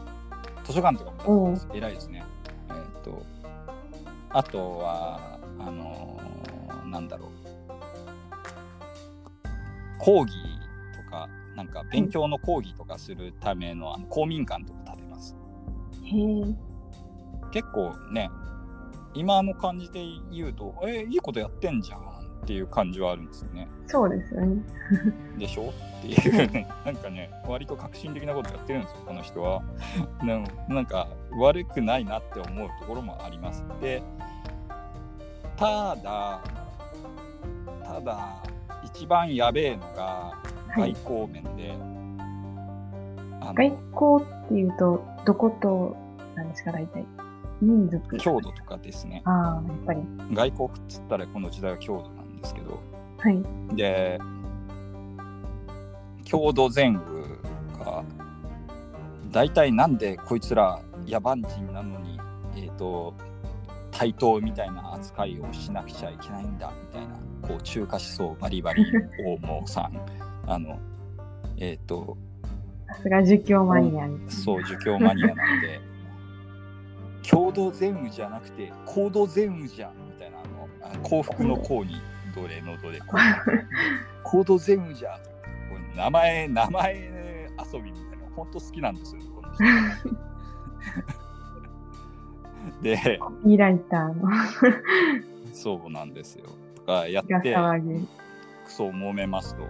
図書館とかも建てて偉いですね。えーっとあとは、あのーなんだろう、講義とか、なんか勉強の講義とかするためのあの公民館とか建てます。へえ。結構ね、今の感じで言うと、えいいことやってんじゃんっていう感じはあるんですよね。そうですよね。でしょ？っていう、なんかね、割と革新的なことやってるんですよ、この人は。でもなんか悪くないなって思うところもあります。で、ただ、ただ、一番やべえのがはい外交面で、あの外交っていうと、どことなんですか、大体。民族。強度とかですね。ああ、やっぱり。外交っつったらこの時代は強度なんですけど、はい。で、郷土前後が、大体なんでこいつら野蛮人なのに、えっ、と、対等みたいな扱いをしなくちゃいけないんだみたいな、こう中華思想バリバリ 大門さん、あの、えっ、と、さすが儒教マニア。そう、儒教マニアなんで、共同善雨じゃなくて、行動善雨じゃんみたいな、あのあ幸福の幸にどれのどれ、行動善雨じゃ名前、名前遊びみたいなの、本当好きなんですよ、この人。で、コピーライターのそうなんですよ。とかやっがて。クソ揉めますと。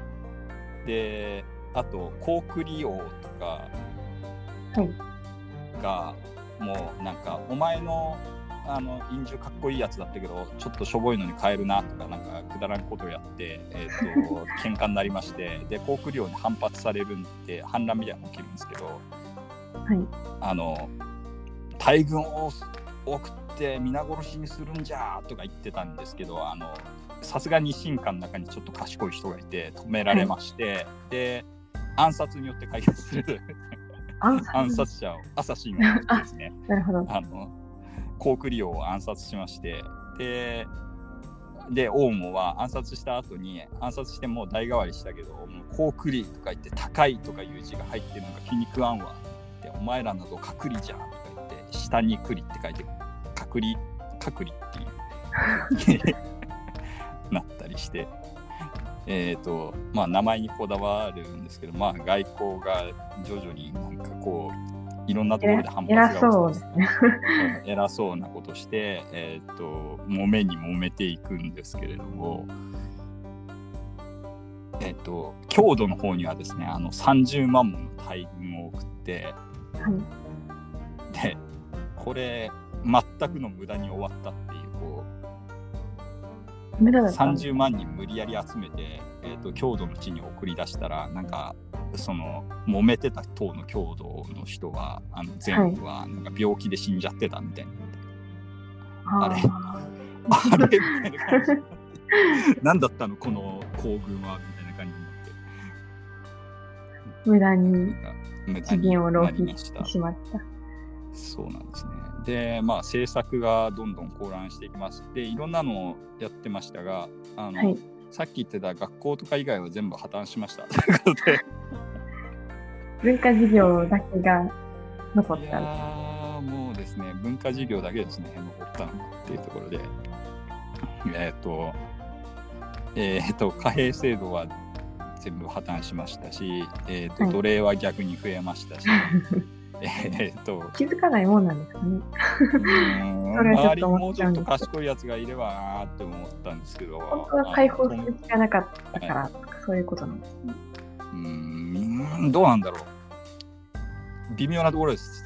で、あと、コークリ王とかはい。が、もうなんか、お前のあの印字かっこいいやつだったけど、ちょっとしょぼいのに変えるなとか、なんかくだらんことをやって、えっ、と、喧嘩になりまして、で、コークリ王に反発されるんで、反乱みたいなのが起きるんですけど、はい。あの、大軍を送って皆殺しにするんじゃとか言ってたんですけど、あの、さすがに進化の中にちょっと賢い人がいて止められまして、で、暗殺によって解決する暗殺。者を、アサシンをですね、なるほど。あの、コークリオを暗殺しまして、で、で、オウムは暗殺した後に、暗殺してもう代替わりしたけど、もうコークリとか言って、高いとかいう字が入ってるのが気に食わんわって、お前らなど隔離じゃんとか言って、下に栗って書いて、隔離、隔離っていう、なったりして、えっ、と、まあ名前にこだわるんですけど、まあ外交が徐々になんかこう、いろんなところで反発が偉起きそうですね。う ん偉そうなことして、えーっと揉めに揉めていくんですけれども、えーっと郷土の方にはですねあの30万もの大軍を送ってはい。でこれ全くの無駄に終わったっていうこ無駄うだったんです。30万人無理やり集めて、えーっと郷土の地に送り出したらなんかその揉めてた党の郷土の人はあの全部はなんか病気で死んじゃってたみたいな。あれあ あれ？みたいな感じ。何だったの？この行軍は？みたいな感じになって。ー無駄に資源を浪な費してしまった。そうなんですね。で、まあ政策がどんどん混乱していきます。で、いろんなのをやってましたが、あの、はい。さっき言ってた学校とか以外は全部破綻しました。ということで。文化事業だけが残っいた。やーもうですね、文化事業だけですね、残ったのっていうところで。えっ、と、えっ、と、貨幣制度は全部破綻しましたし、えっ、と、はい奴隷は逆に増えましたし、えっと、気づかないもんなんですかね。うーんそれはちょっと周りにもうちょっと賢いやつがいればなーって思ったんですけど、本当は解放する気がなかったからとか、そういうことなんですね。うーん、どうなんだろう。微妙なところです。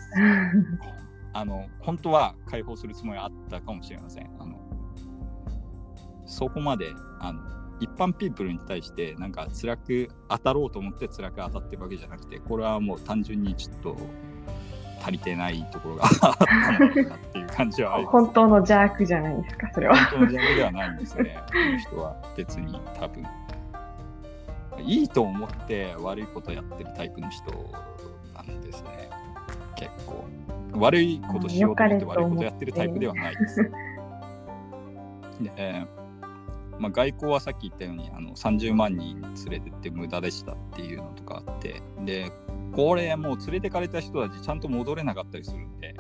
あの、本当は解放するつもりはあったかもしれません。あのそこまで、あの、一般ピープルに対して、なんか辛く当たろうと思って辛く当たってるわけじゃなくて、これはもう単純にちょっと足りてないところがあったのかなっていう感じはあります。本当の邪悪じゃないですか、それは。本当のジャンルではないんですね。この人は別に多分。いいと思って悪いことやってるタイプの人なんですね。結構。悪いことしようと思って悪いことやってるタイプではないです。で、まあ、外交はさっき言ったようにあの30万人連れてって無駄でしたっていうのとかあって、で、これもう連れてかれた人たちちゃんと戻れなかったりするんで、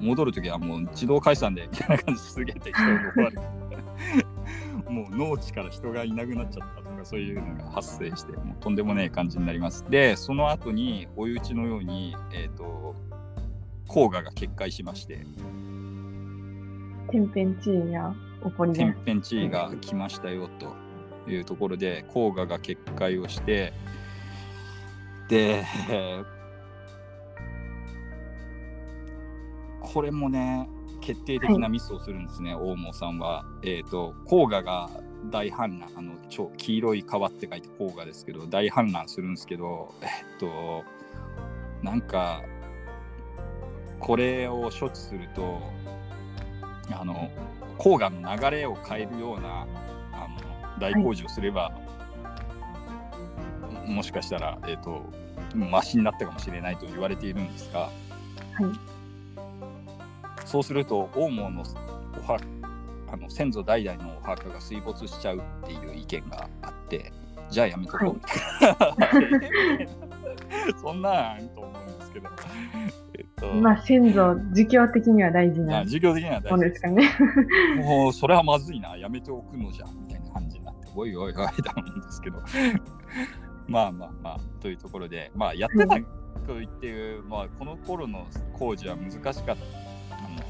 戻るときはもう自動解散でみたいな感じですげえ適当に終わる。もう農地から人がいなくなっちゃったとかそういうのが発生してもうとんでもねえ感じになります。でその後に追い打ちのように、えーと、黄河が決壊しまして天変地異が起こり天変地異が来ましたよというところで黄河が決壊をしてでこれもね決定的なミスをするんですね、はい、大門さんは。えっ、ー、と黄河が大氾濫あの超黄色い川って書いて黄河ですけど大氾濫するんですけどえっ、となんかこれを処置するとあの黄河の流れを変えるようなあの大工事をすれば、はい、もしかしたら、えーと、マシになったかもしれないと言われているんですが、はい、そうすると大門のお墓あの先祖代々のお墓が水没しちゃうっていう意見があってじゃあやめとこう。みたいな、はい、そんなんとですけど、えっと、まあ先祖儒教的には大事な儒教的には大事。ですかね。もうそれはまずいな。やめておくのじゃみたいな感じになっておいおいおいと思うんですけど。まあまあまあというところで。まあやってたと言って、まあ、この頃の工事は難しかった。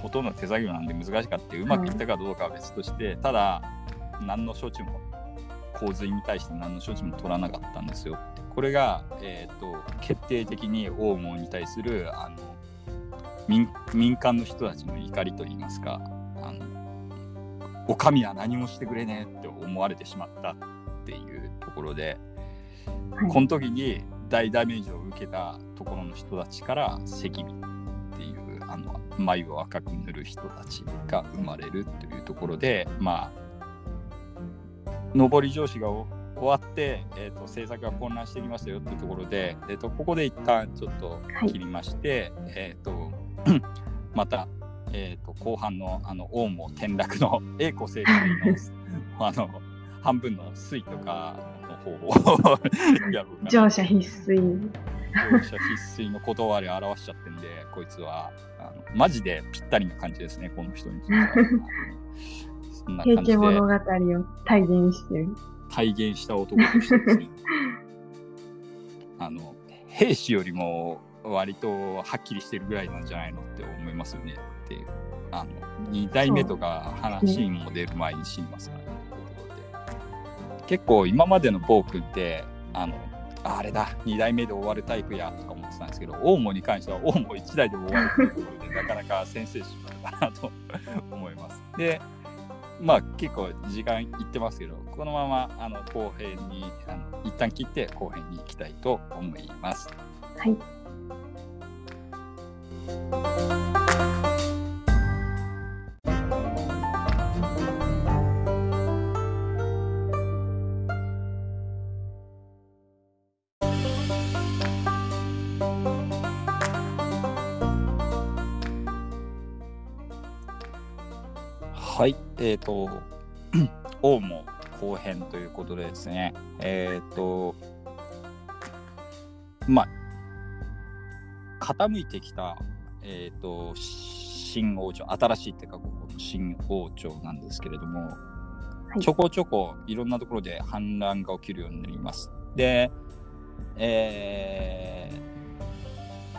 ほとんど手作業なんで難しかった。うまくいったかどうかは別として、ただ何の処置も洪水に対して何の処置も取らなかったんですよこれが、えーと、決定的にオウムに対するあの民民間の人たちの怒りといいますかあのお上は何もしてくれねえって思われてしまったっていうところで、はい、この時に大ダメージを受けたところの人たちから責任っていうあの眉を赤く塗る人たちが生まれるというところでまあ上り上司が終わって、えーと、政策が混乱してきましたよっていうところで、えーと、ここで一旦ちょっと切りまして、はい、えーと、また、えー、と後半のあの王も転落の 栄光聖水の あの半分の水とかの方を やろうか乗車必須乗車必須の断りを表しちゃってんでこいつはあのマジでぴったりな感じですねこの人にそんな感じで。物語を体現してる体現した男としてですね。あの兵士よりも割とはっきりしてるぐらいなんじゃないのって思いますよね。っていう。あの2代目とか話にも出る前に死にますからね。結構今までの暴君ってあのあれだ、2代目で終わるタイプやとか思ってたんですけど、オウモに関しては、オウモ1代で終わるということで、なかなかセンセーショナルだなと思います。で、まあ結構時間いってますけど、このままあの後編にあの一旦切って後編に行きたいと思います。はい。えっ、ー、と、王も後編ということでですね、えっ、ー、と、まあ、傾いてきた、えっ、ー、と、新王朝、新しいってか、ここの新王朝なんですけれども、はい、ちょこちょこいろんなところで反乱が起きるようになります。で、え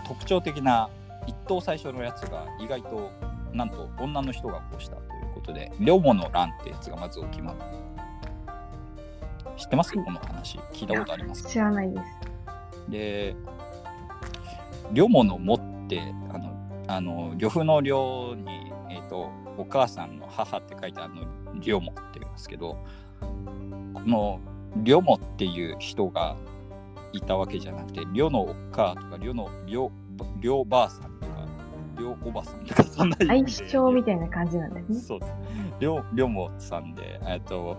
ー、特徴的な一等最初のやつが意外となんと女の人がこうしたことで、両モの乱ってやつがまず起きます。知ってます？この話。聞いたことあります？知らないです。で、両モのもって、あの、あの呂布の呂に、えーと、お母さんの母って書いてあるの両モって言うんですけど、この両モっていう人がいたわけじゃなくて、両のお母とか、両の両両ばあさんりょうおばさんとかそんな相性みたいな感じなんですね。そうです。りょう、りょもさんで、えっと、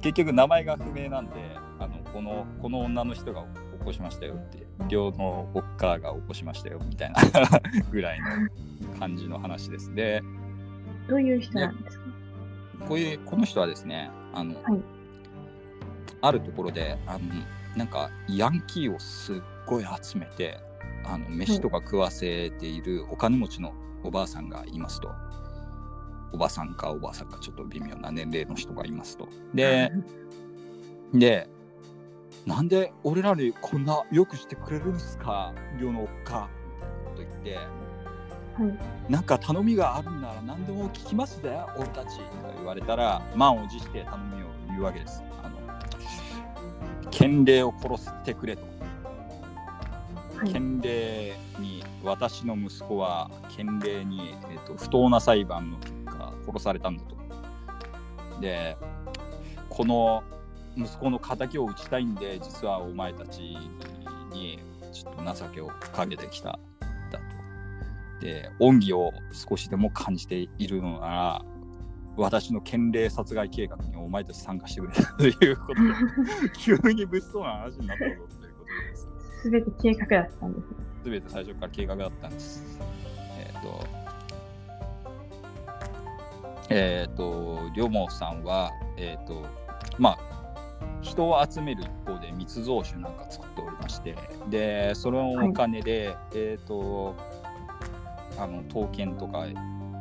結局名前が不明なんで、あの、この、この女の人が起こしましたよって、りょうのおっかが起こしましたよみたいな ぐらいの感じの話です。で、どういう人なんですか？こういう、この人はですね、あの、はい、あるところで、あの、なんか、ヤンキーをすっごい集めて、あの飯とか食わせているお金持ちのおばあさんがいますと。おばさんかおばあさんかちょっと微妙な年齢の人がいますと。で、で、なんで俺らにこんなよくしてくれるんですか、寮のおっか、みたいなこと言って、はい。なんか頼みがあるんなら何でも聞きますぜ、俺たちとか言われたら、満を持して頼みを言うわけです。あの、賢齢を殺してくれと。はい。賢齢に私の息子は賢齢に、えー、と不当な裁判の結果殺されたんだと。でこの息子の敵を討ちたいんで実はお前たちにちょっと情けをかけてきたんだと。で恩義を少しでも感じているのなら私の賢齢殺害計画にお前たち参加してくれということで 急に物騒な話になったぞということです。すべて計画だったんですべて最初から計画だったんです。えっ、と、えっ、と、りょもさんは、えっ、と、まあ、人を集める一方で密造酒なんか作っておりまして、で、そのお金で、えっ、と、あの、刀剣とか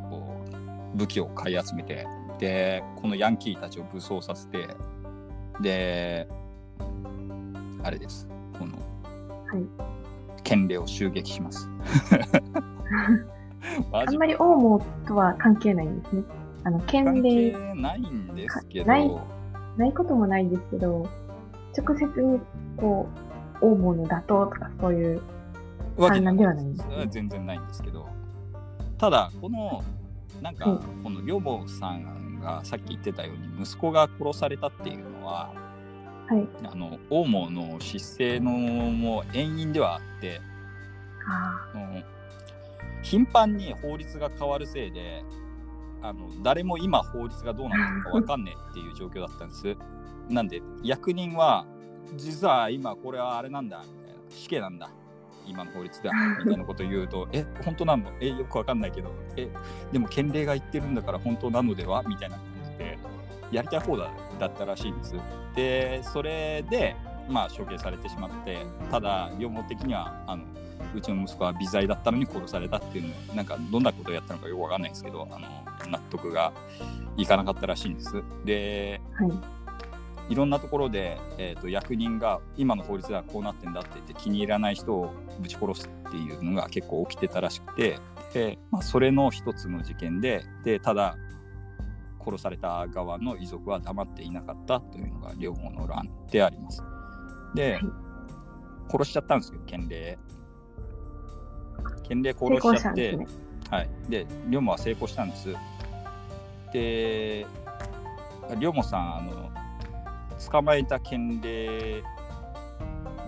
こう武器を買い集めて、で、このヤンキーたちを武装させて、で、あれです、この、はい。権利を襲撃します。あんまりオウモとは関係ないんですね。あの、関権利。係ないんですけど、ないないこともないんですけど、直接に、こう、オウモの打倒とかそういう、わけ反乱ではないんですね。全然ないんですけど、ただ、この、なんか、うんこの両坊さんがさっき言ってたように、息子が殺されたっていうのは、はい。あの、オウモの失勢のも遠因ではあって、あうん頻繁に法律が変わるせいであの誰も今法律がどうなってるか分かんねえっていう状況だったんです。なんで役人は実は今これはあれなんだみたいな死刑なんだ今の法律だみたいなことを言うと え本当なの？えよく分かんないけどえでも権利が言ってるんだから本当なのでは？みたいなやりたい方だだったらしいんです。でそれでまあ処刑されてしまってただ両方的にはあのうちの息子は微罪だったのに殺されたっていうのなんかどんなことをやったのかよくわかんないですけどあの納得がいかなかったらしいんです。であ、はい。いろんなところで、えー、と役人が今の法律ではこうなってんだって言って気に入らない人をぶち殺すっていうのが結構起きてたらしくてで、まあ、それの一つの事件ででただ殺された側の遺族は黙っていなかったというのが両方の乱であります。で、はい殺しちゃったんですよ権利権利殺成功しちゃって、ね。はい。で、龍馬は成功したんです。で、龍馬さん、あの、捕まえた権利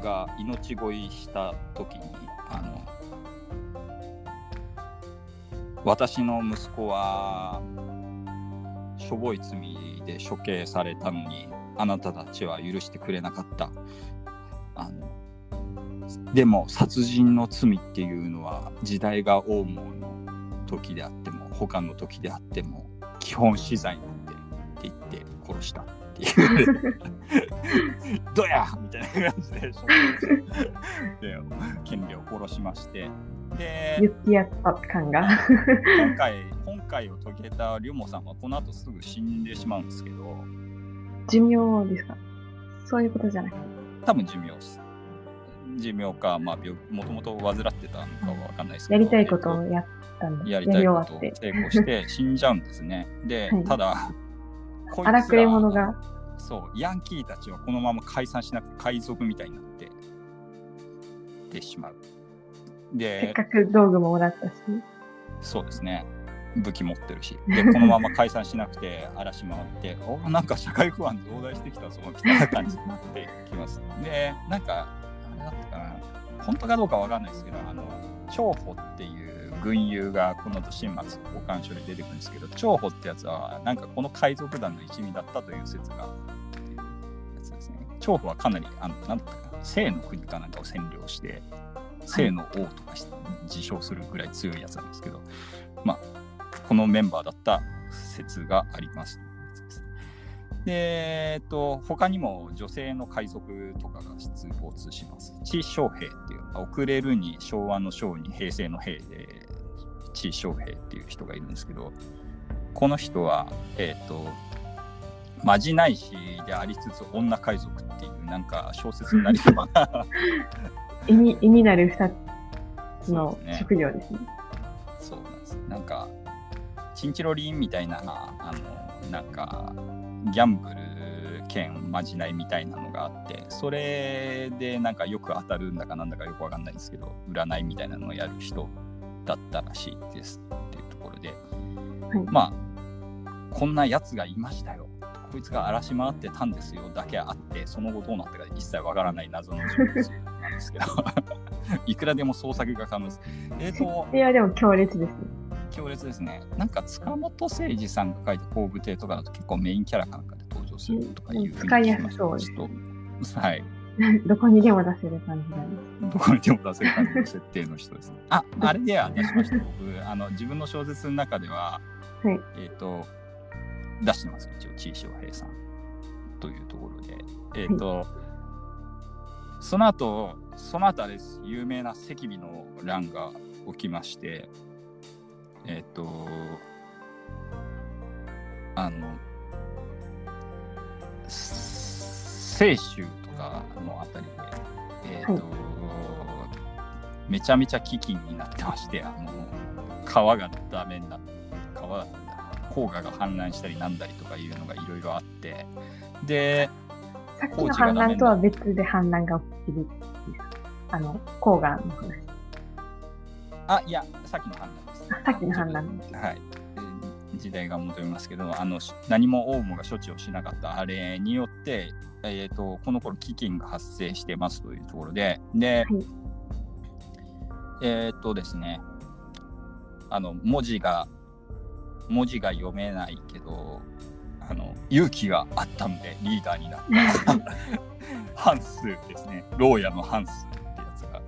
が命乞いした時に、あの、私の息子は、しょぼい罪で処刑されたのに、あなたたちは許してくれなかった。あの、でも殺人の罪っていうのは時代が王門の時であっても他の時であっても基本死罪なんでって言って殺した どやみたいな感じでで権利を殺しましてで言ってやった感が。今回今回を遂げた龍馬さんはこの後すぐ死んでしまうんですけど寿命ですか？そういうことじゃなくて。多分寿命です寿命か、まあ、病もともと患ってたのかは分かんないですけどやりたいことをやったんで、やりたい終ことを。成功して死んじゃうんですね。で、はいただ、こいつら荒くれ者が。そう、ヤンキーたちはこのまま解散しなくて海賊みたいになってってしまう。せっで、かく道具ももらったし。そうですね。武器持ってるし。で、このまま解散しなくて嵐回って、おなんか社会不安増大してきたぞ、みたいな感じになってきます。で、なんか、あれだったかな。本当かどうかわかんないですけど、あの、長保っていう軍友がこの後新松保管所で出てくるんですけど、長保ってやつは、なんかこの海賊団の一味だったという説があっていうやつですね。長保はかなり、あの、なんだったかな、清の国かなんかを占領して、清の王とか自称するぐらい強いやつなんですけど、まあ、このメンバーだった説があります。で、えっと、他にも女性の海賊とかが出没します。地小平っていう、遅れるに昭和の昭に平成の平で、地位翔平っていう人がいるんですけど、この人は、えっ、と、まじないしでありつつ女海賊っていうなんか小説になりそうな絵に絵になる二つの職業ですね。そうなんです。なんか、チンチロリンみたいな、あの、なんか、ギャンブル兼まじないみたいなのがあって、それでなんかよく当たるんだかなんだかよくわかんないんですけど、占いみたいなのをやる人だったらしいですっていうところで、はいまあ、こんなやつがいましたよ。こいつが荒らし回ってたんですよだけあって、その後どうなったか一切わからない謎の人物なんですけど、いくらでも創作が可能です。えっ、と、いや、でも強烈ですね。強烈ですね。なんか塚本誠二さんが書いた後部亭とかだと結構メインキャラかなんかで登場するとかいうふうに使いやすそうですちょっとはい。どこにでも出せる感じなんです。どこにでも出せる感じの設定の人ですね。あ、あれでは出しました。僕、あの自分の小説の中では、はいえっ、と、出してます。一応、地位翔平さんというところで。えっ、と、その後、その後あれです。有名な赤尾の乱が起きまして、えっ、と、あの、清州とかのあたりで、えっ、と、めちゃめちゃ飢饉になってまして、あの、川がダメになって、川、黄河が氾濫したりなんだりとかいうのがいろいろあって、で、さっきの氾濫とは別で氾濫が起きる。あの、黄河の話。あ、いや、さっきの判断です、あさっきの氾濫。はい。えー時代が戻りますけど、あのし何もオウムが処置をしなかったあれによって、えー、とこの頃飢饉が発生してますというところで、で、はい。えっ、とですね、あの文字が、文字が読めないけど、あの勇気があったのでリーダーになった。ハンスですね、牢屋のハンスってやつが。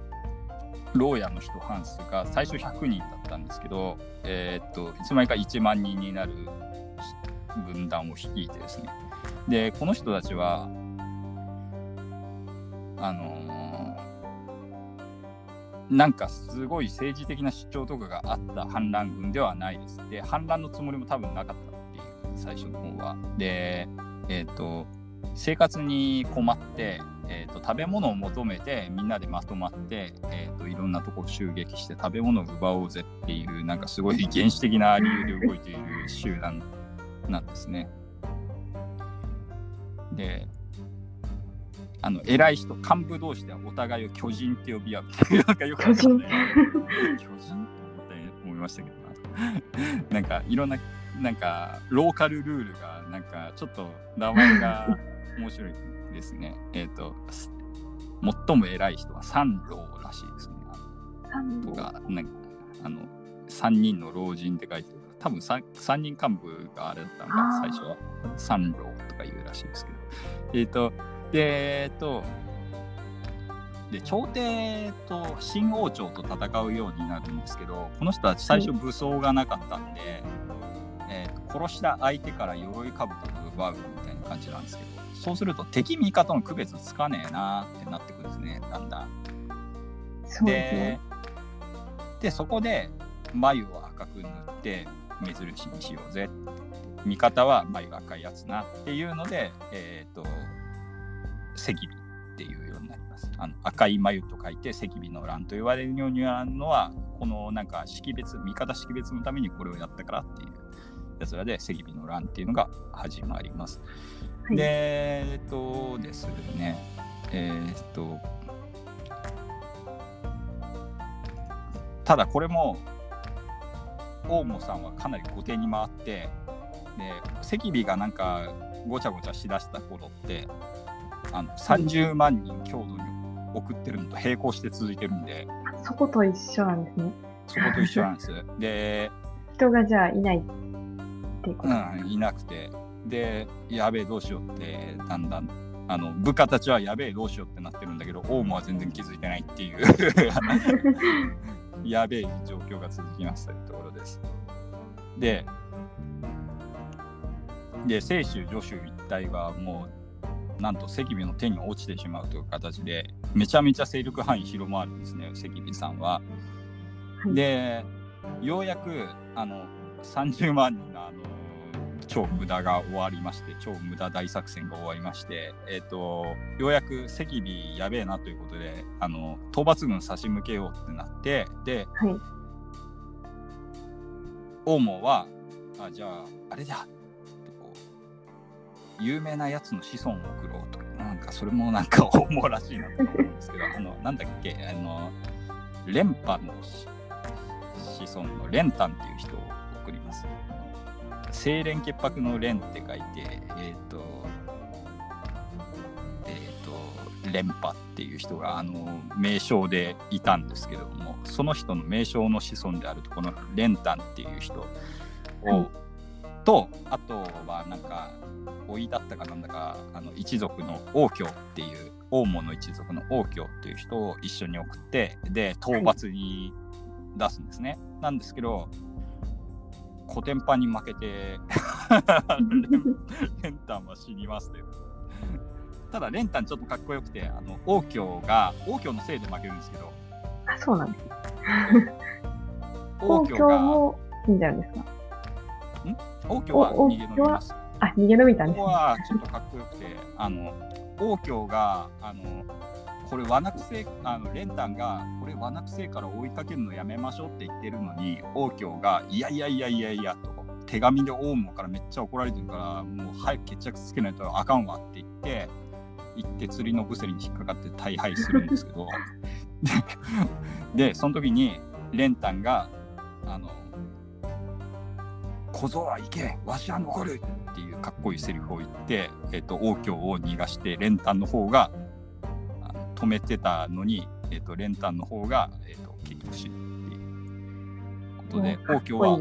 牢屋の人ハンスが最初100人だったんですけど、えーっといつまにか1万人になる軍団を率いてですね。でこの人たちはあのーなんかすごい政治的な主張とかがあった反乱軍ではないですで反乱のつもりも多分なかったっていう最初の方はでえーと生活に困って、えー、と食べ物を求めてみんなでまとまって、えー、といろんなとこ襲撃して食べ物を奪おうぜっていうなんかすごい原始的な理由で動いている集団なんですね。であの偉い人幹部同士ではお互いを巨人って呼び合うっていうなんかよくわかんない巨人って思いましたけどな なんかいろんななんかローカルルールがなんかちょっと名前が面白いですね。えっ、と、す最も偉い人は三老らしいですね。とか、なんか、あの、三人の老人って書いてる。多分三三人幹部があれだったのか、あー最初は。三老とか言うらしいですけど。えっ、と、で、えっ、と、で、朝廷と新王朝と戦うようになるんですけど、この人たち最初武装がなかったんで、えーと殺した相手から鎧兜を奪うみたいな感じなんですけどそうすると敵味方の区別つかねえなってなってくるんですねだんだん。そうですね。でそこで眉を赤く塗って目印にしようぜ味方は眉赤いやつなっていうのでえっ、と赤尾っていうようになりますあの赤い眉と書いて赤尾の乱と言われるようになるのはこのなんか識別味方識別のためにこれをやったからっていうやつらで赤尾の乱っていうのが始まります。はいでえっとですねえーっとただこれも大野さんはかなり後手に回ってで赤尾がなんかごちゃごちゃしだした頃ってあの30万人郷土に送ってるのと並行して続いてるんでそこと一緒なんですね。そこと一緒なんです。で人がじゃあいないっていうこと。うん、いなくて、で、やべえ、どうしようって、だんだん、あの部下たちはやべえ、どうしようってなってるんだけど、オウムは全然気づいてないっていう、やべえ状況が続きますというところです。で、で、清州、徐州一帯はもう、なんと赤尾の手に落ちてしまうという形で、めちゃめちゃ勢力範囲広まるんですね、赤尾さんは。はいで、ようやくあの30万人のあの超無駄が終わりまして超無駄大作戦が終わりまして、えー、とようやく赤尾やべえなということであの討伐軍差し向けようってなってではい。王毛はあじゃああれだ有名なやつの子孫を送ろうと。かなんかそれもなんか王毛らしいなと思うんですけど。あのなんだっけ？あの連覇の子子孫の練炭っていう人を送ります。清廉潔白の連って書いて、えっ、と、えっ、と、連覇っていう人が、あの、名称でいたんですけども、その人の名称の子孫であると、この練炭っていう人を、はいと、あとはなんか、老いだったかなんだか、あの一族の王居っていう、王門の一族の王居っていう人を一緒に送って、で、討伐に出すんですね。なんですけど、コテンパンに負けて レン、タンは死にますという。ただ、レンタンちょっとかっこよくて、あの王居が、王居のせいで負けるんですけど、あ、そうなんです。王居公共が、も死んじゃうんですか？王居は逃げ延びます。あ、逃げ延びたんここですね。はちょっとかっこよくて、あの王居が、あのこれ、罠くせあのレンタンが、これ、罠くせから追いかけるのやめましょうって言ってるのに、王居が、いやいやいやいやいやと、手紙で王門からめっちゃ怒られてるから、もう早く決着つけないとあかんわって言って、行って釣りのブセリに引っかかって大敗するんですけど、で、その時に、レンタンが、あの、小僧は行けわしは残るっていうかっこいいセリフを言って、えっと王居を逃がして練炭の方が止めてたのに、えっと練炭の方が、えっと結局死ぬっていうことでうん王居は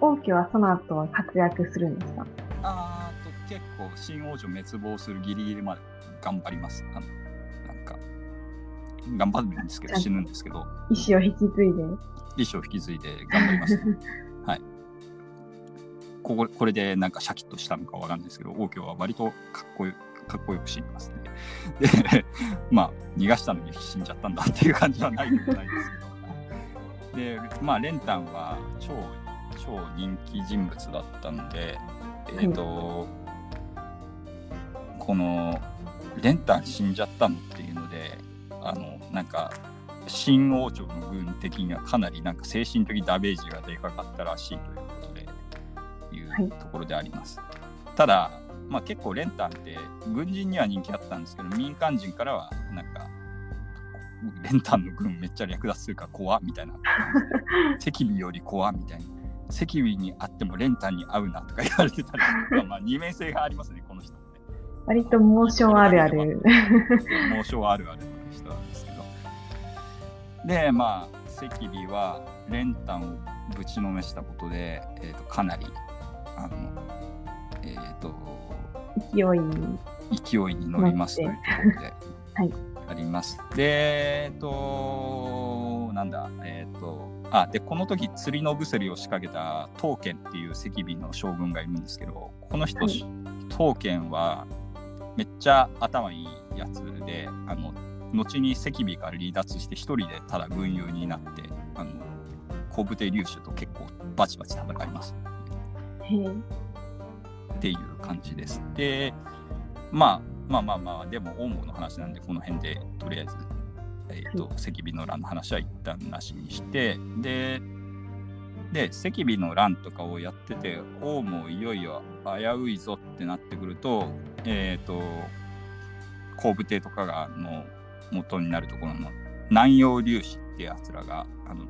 王家はその後は活躍するんですか？あーと結構新王女滅亡するギリギリまで頑張ります。あのなんか頑張るんですけど死ぬんですけど。意志を引き継いで。意思を引き継いで頑張ります、ね、はい。こここれでなんかシャキッとしたのかわかんないですけど、王居は割とかっこよかっこよく死にますね。で、まあ、逃がしたのに死んじゃったんだっていう感じはないでもないですけど。で、まあ、レンタンは超、超人気人物だったので、えっ、と、この、レンタン死んじゃったのっていうので、あの、なんか、新王朝の軍的にはかなりなんか精神的ダメージがでかかったらしいということではいいうところであります。ただ、まあ、結構レンタンって軍人には人気あったんですけど民間人からはなんかレンタンの軍めっちゃ略奪するから怖っみたいな 赤尾より怖っみたいな赤尾にあってもレンタンに合うなとか言われてたりとかまあ二面性がありますねこの人。割と猛将あるある。猛将あるある。で、まあ、赤尾は練炭をぶちのめしたことで、えー、とかなり、あの、えっ、と、勢いに。勢いに乗りますというところで、はいあります。で、えっ、と、なんだ、えっ、と、あ、で、この時、釣りのブセリを仕掛けた刀剣っていう赤尾の将軍がいるんですけど、この人、はい刀剣はめっちゃ頭いいやつで、あの、後に赤尾から離脱して一人でただ軍友になって、あの、小武帝龍種と結構バチバチ戦います。っていう感じです。で、まあまあまあまあ、でも、オウムの話なんで、この辺でとりあえず、えっ、と、は赤尾の乱の話は一旦なしにして、で、で、赤尾の乱とかをやってて、オウムいよいよ危ういぞってなってくると、えっ、と、後部帝とかがの元になるところの南洋粒子ってやつらが、あの、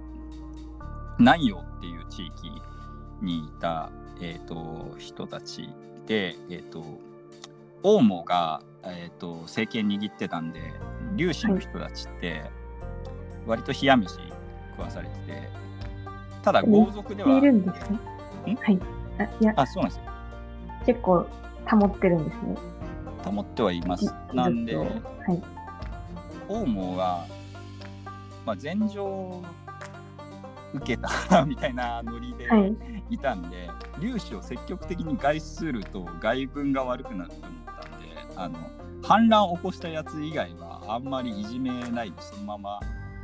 南洋っていう地域にいた、えー、と人たちで、えー、とオウモが、えー、と政権握ってたんで粒子の人たちって割と冷や飯食わされててただ豪族ではいるんですね。ん？はい。あいや、あそうなんですよ結構保ってるんですね。保ってはいますじなんではい。オウモが、まあ、禅受けたみたいなノリで、はい。いたんで粒子を積極的に害すると外分が悪くなると思ったんであの反乱を起こしたやつ以外はあんまりいじめないでそのまま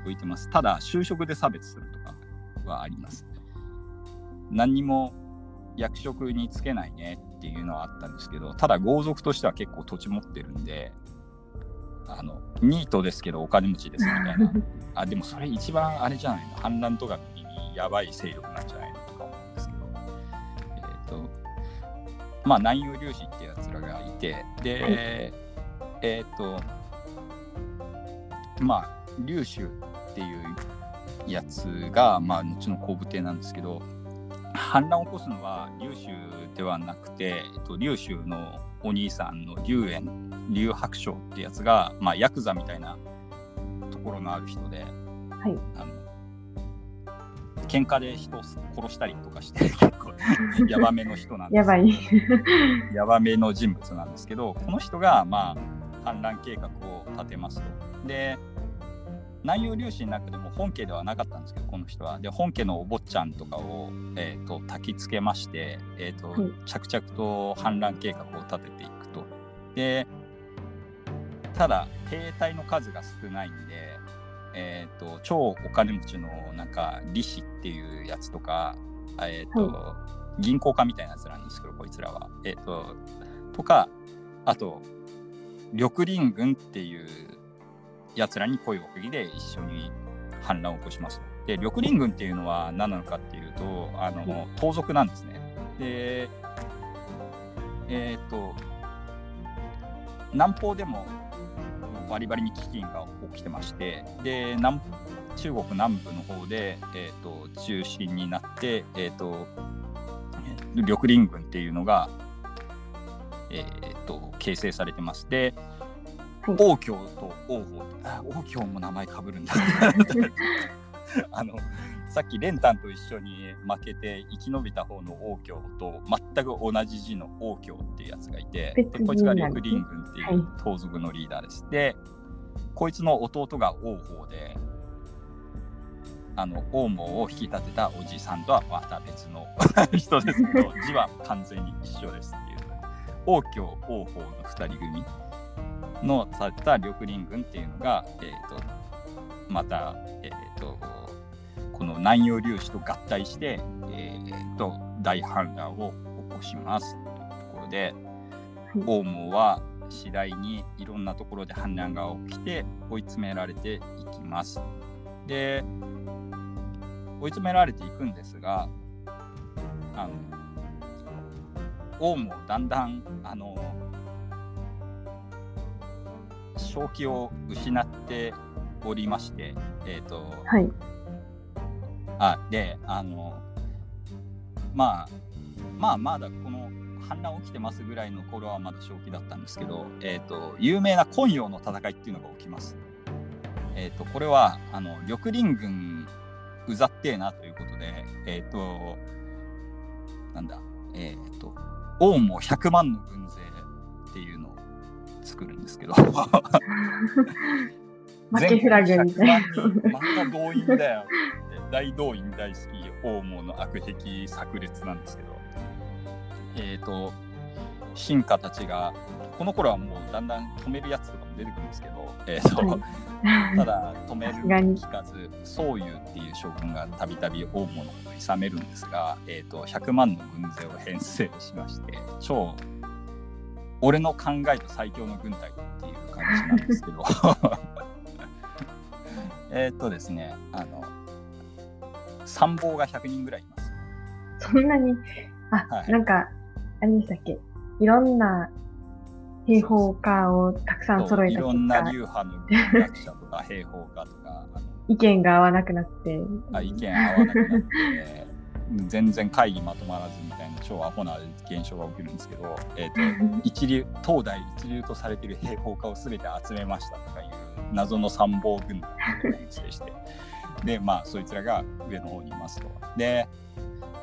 浮いてます。ただ、就職で差別するとかはあります。何にも役職につけないねっていうのはあったんですけど、ただ、豪族としては結構土地持ってるんで、あのニートですけどお金持ちですみたいな。あ、でもそれ一番あれじゃないの。反乱とかにやばい勢力なんじゃないのとか思うんですけど、えっ、と、まあ、南洋粒子ってやつらがいて、で、えっ、と、まあ、粒子っていうやつが、まあ、後の皇武帝なんですけど、反乱を起こすのは粒子ではなくて、えっと、粒子のお兄さんの龍炎、龍白章ってやつが、まあ、ヤクザみたいなところのある人で、はい。あの喧嘩で人を殺したりとかして、結構ヤバめの人なんですやばい。ヤバめの人物なんですけど、この人が、まあ、反乱計画を立てますと。で、南洋粒子の中でも本家ではなかったんですけど、この人は。で、本家のお坊ちゃんとかを、えー、と焚きつけまして、えーとはい着々と反乱計画を立てていくと。で、ただ、兵隊の数が少ないんで、えー、と超お金持ちのなんか利子っていうやつとか、えーと銀行家みたいなやつなんですけど、こいつらは。えー、ととか、あと、緑林軍っていうやつらに声をかけて一緒に反乱を起こしますと。で、緑林軍っていうのは何なのかっていうと、あの盗賊なんですね。で、えっ、と、南方でもバリバリに飢饉が起きてまして、で、南中国南部の方で、えー、と中心になって、えー、とえー緑林軍っていうのが、えー、と形成されてます。で、はい王京と王鵬あ王京も名前かぶるんだ あのさっき練炭と一緒に負けて生き延びた方の王京と全く同じ字の王京っていうやつがいてで別こいつが人なん緑ですね。林軍っていう盗賊のリーダーです。でこいつの弟が王鵬であの王毛を引き立てたおじさんとはまた別の 人ですけど字は完全に一緒ですっていう。王京王鵬の2人組のされた緑林軍っていうのが、えー、とまた、えー、とこの南洋粒子と合体して、えー、と大反乱を起こしますというところで、王毛は次第にいろんなところで反乱が起きて追い詰められていきます。で追い詰められていくんですがあの王もだんだんあの正気を失っておりまして、えーとはい。あであのまあまあまだこの反乱起きてますぐらいの頃はまだ正気だったんですけど、えー、と有名な昆陽の戦いっていうのが起きます。えー、とこれはあの緑林軍うざってえなということで、えっ、となんだえっ、と王も100万の軍勢っていうのを作るんですけど。負けフラグみたいな。全国100万人また動員だよって。大動員大好き王毛の悪癖炸裂なんですけど。えっ、と進化たちがこの頃はもうだんだん止めるやつとかも出てくるんですけど、えーと ただ止めるに聞かず宗佑っていう将軍がたびたび王毛のことを諌めるんですが、えー、と100万の軍勢を編成しまして超俺の考えた最強の軍隊っていう感じなんですけど。えっとですねあの参謀が100人ぐらいいます。そんなに、あ、はい。なんか、あれでしたっけ？いろんな兵法家をたくさん揃えたいろんな流派の軍学者とか兵法家とか意見が合わなくなって、あ意見合わなくなって、全然会議まとまらずみたいな超アホな現象が起きるんですけど、えー、と一流東大一流とされている兵法家を全て集めましたとかいう謎の参謀軍団を編成してでまあそいつらが上の方にいますと。で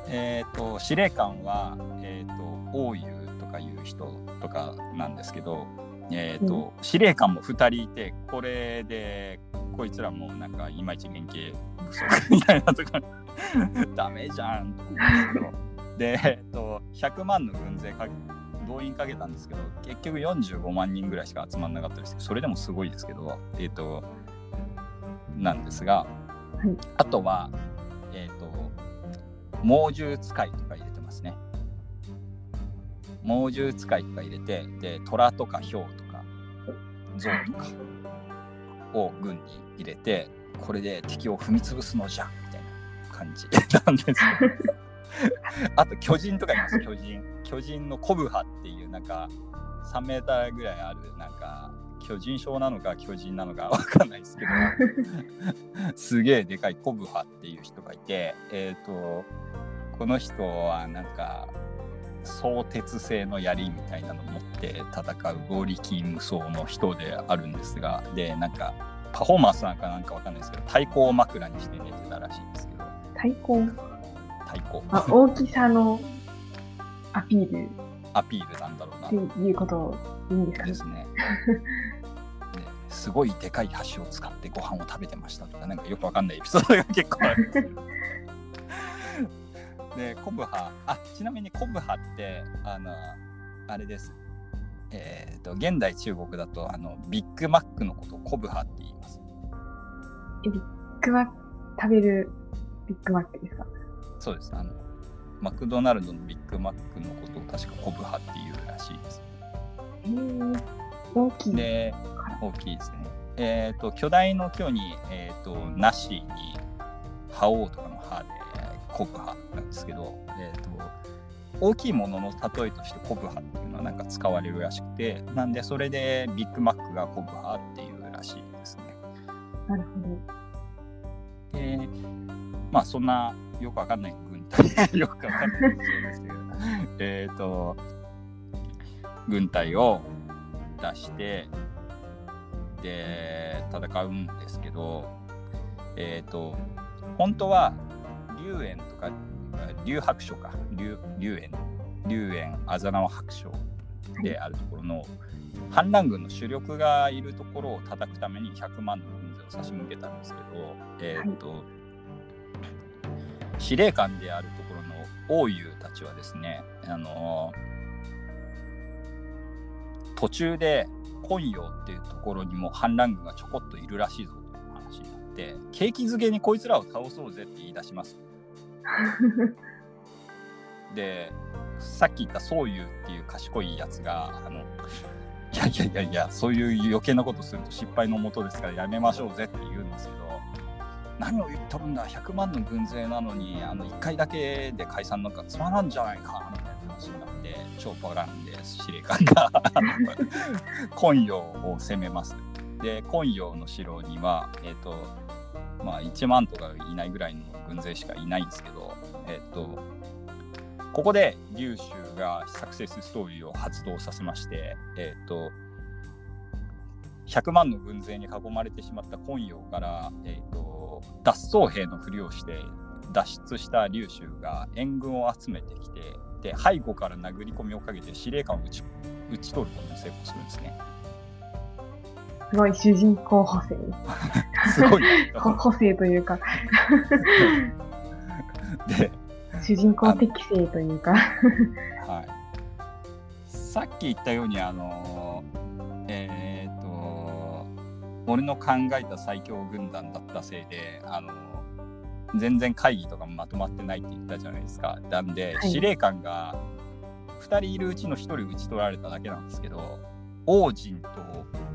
えー、と司令官は、えー、と王友とかいう人とかなんですけど、えーと司令官も2人いてこれでこいつらもなんかいまいち連携不足みたいなとかダメじゃんで えっと、100万の軍勢か動員かけたんですけど結局45万人ぐらいしか集まんなかったですそれでもすごいですけどえっとなんですが、い。あとは、えっ、と、猛獣使いとか入れてますね。猛獣使いとか入れて、で、虎とかヒョウとか、象とかを軍に入れて、これで敵を踏み潰すのじゃみたいな感じ なんですけど。あと巨人とかいます巨人巨人のコブハっていうなんか3メーターぐらいあるなんか巨人症なのか巨人なのか わかんないですけどすげえでかいコブハっていう人がいてえっ、とこの人はなんか相鉄製の槍みたいなの持って戦う合力無双の人であるんですがでなんかパフォーマンスなんかなんかわかんないですけど太鼓を枕にして寝てたらしいんですけど。太鼓太鼓あ大きさのアピール。アピールなんだろうなっていうこと。でいいんですかね。ですね。ですごいでかい箸を使ってご飯を食べてましたとか、なんかよくわかんないエピソードが結構あるんで巨無覇、あちなみに巨無覇って、あの、あれです。えっ、と、現代中国だと、あの、ビッグマックのことを巨無覇って言います。ビッグマック、食べるビッグマックですか？そうです。あの、マクドナルドのビッグマックのことを確か巨無覇っていうらしいです。へー大きい。で、大きいですね。えっ、と、巨大の巨に、えっ、と、なしに、覇王とかの歯で、コブハなんですけど、えっ、と、大きいものの例えとしてコブハっていうのはなんか使われるらしくて、なんでそれでビッグマックがコブハっていうらしいですね。なるほど。で、まあそんなよくわかんない軍隊、よくわかんないですけど、えっと、軍隊を出して、で、戦うんですけど、えっ、と、本当は、龍炎とか、龍白書か、龍龍炎、龍炎、あざなわ白書であるところの、反乱軍の主力がいるところを叩くために100万の軍勢を差し向けたんですけど、えっ、と、司令官であるところの王友たちはですね、あの途中で昆陽っていうところにも反乱軍がちょこっといるらしいぞという話になって景気づけにこいつらを倒そうぜって言い出します。でさっき言った宗友っていう賢いやつがあのいやいやいやいやそういう余計なことすると失敗のもとですからやめましょうぜって言うんですけど何を言っとるんだ100万の軍勢なのにあの1回だけで解散なんかつまらんじゃないかみたいな話になって超バランで司令官が 昆陽を攻めます。で昆陽の城にはえっ、とまあ1万とかいないぐらいの軍勢しかいないんですけどえっ、とここで劉州がサクセスストーリーを発動させましてえっ、と100万の軍勢に囲まれてしまった昆陽から、えー、と脱走兵のふりをして脱出した劉州が援軍を集めてきてで背後から殴り込みをかけて司令官を撃ち撃ち取ることに成功するんですね。すごい主人公補正。すごい。ほ補正というか、で、主人公適正というか。はい、さっき言ったようにあのえっ、と俺の考えた最強軍団だったせいであの全然会議とかもまとまってないって言ったじゃないですかなんで、はい司令官が2人いるうちの1人討ち取られただけなんですけど王神と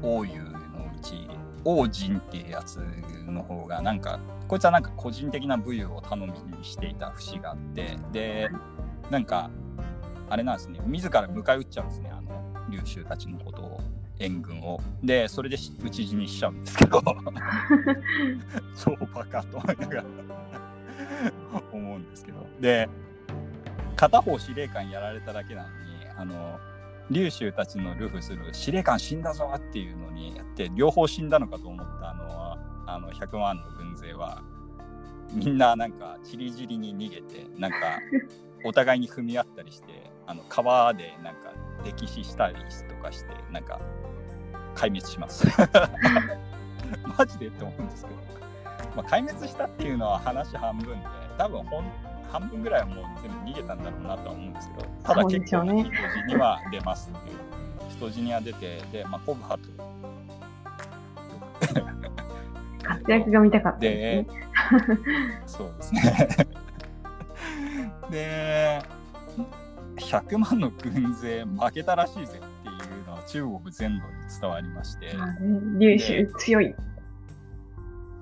王友のうち王神っていうやつの方がなんかこいつはなんか個人的な武勇を頼みにしていた節があってでなんかあれなんですね。自ら迎え撃っちゃうんですね。あの劉州たちのことを援軍を。でそれでし討ち死にしちゃうんですけど。超バカと思いながら。思うんですけど。で片方司令官やられただけなのにあの劉州たちのルフする司令官死んだぞっていうのにやって両方死んだのかと思ったあのあの100万の軍勢はみんななんかちりぢりに逃げてなんかお互いに踏み合ったりしてあの川でなんか溺死したりとかしてなんか壊滅します。マジでって思うんですけど、まあ、壊滅したっていうのは話半分で多分ほん半分ぐらいはもう全部逃げたんだろうなとは思うんですけどただ結構な人死には出ますっていう人死には出てで、まあ、コブハと活躍が見たかったですね。そうですね。で、100万の軍勢負けたらしいぜっていうのは中国全土に伝わりまして。劉州強い。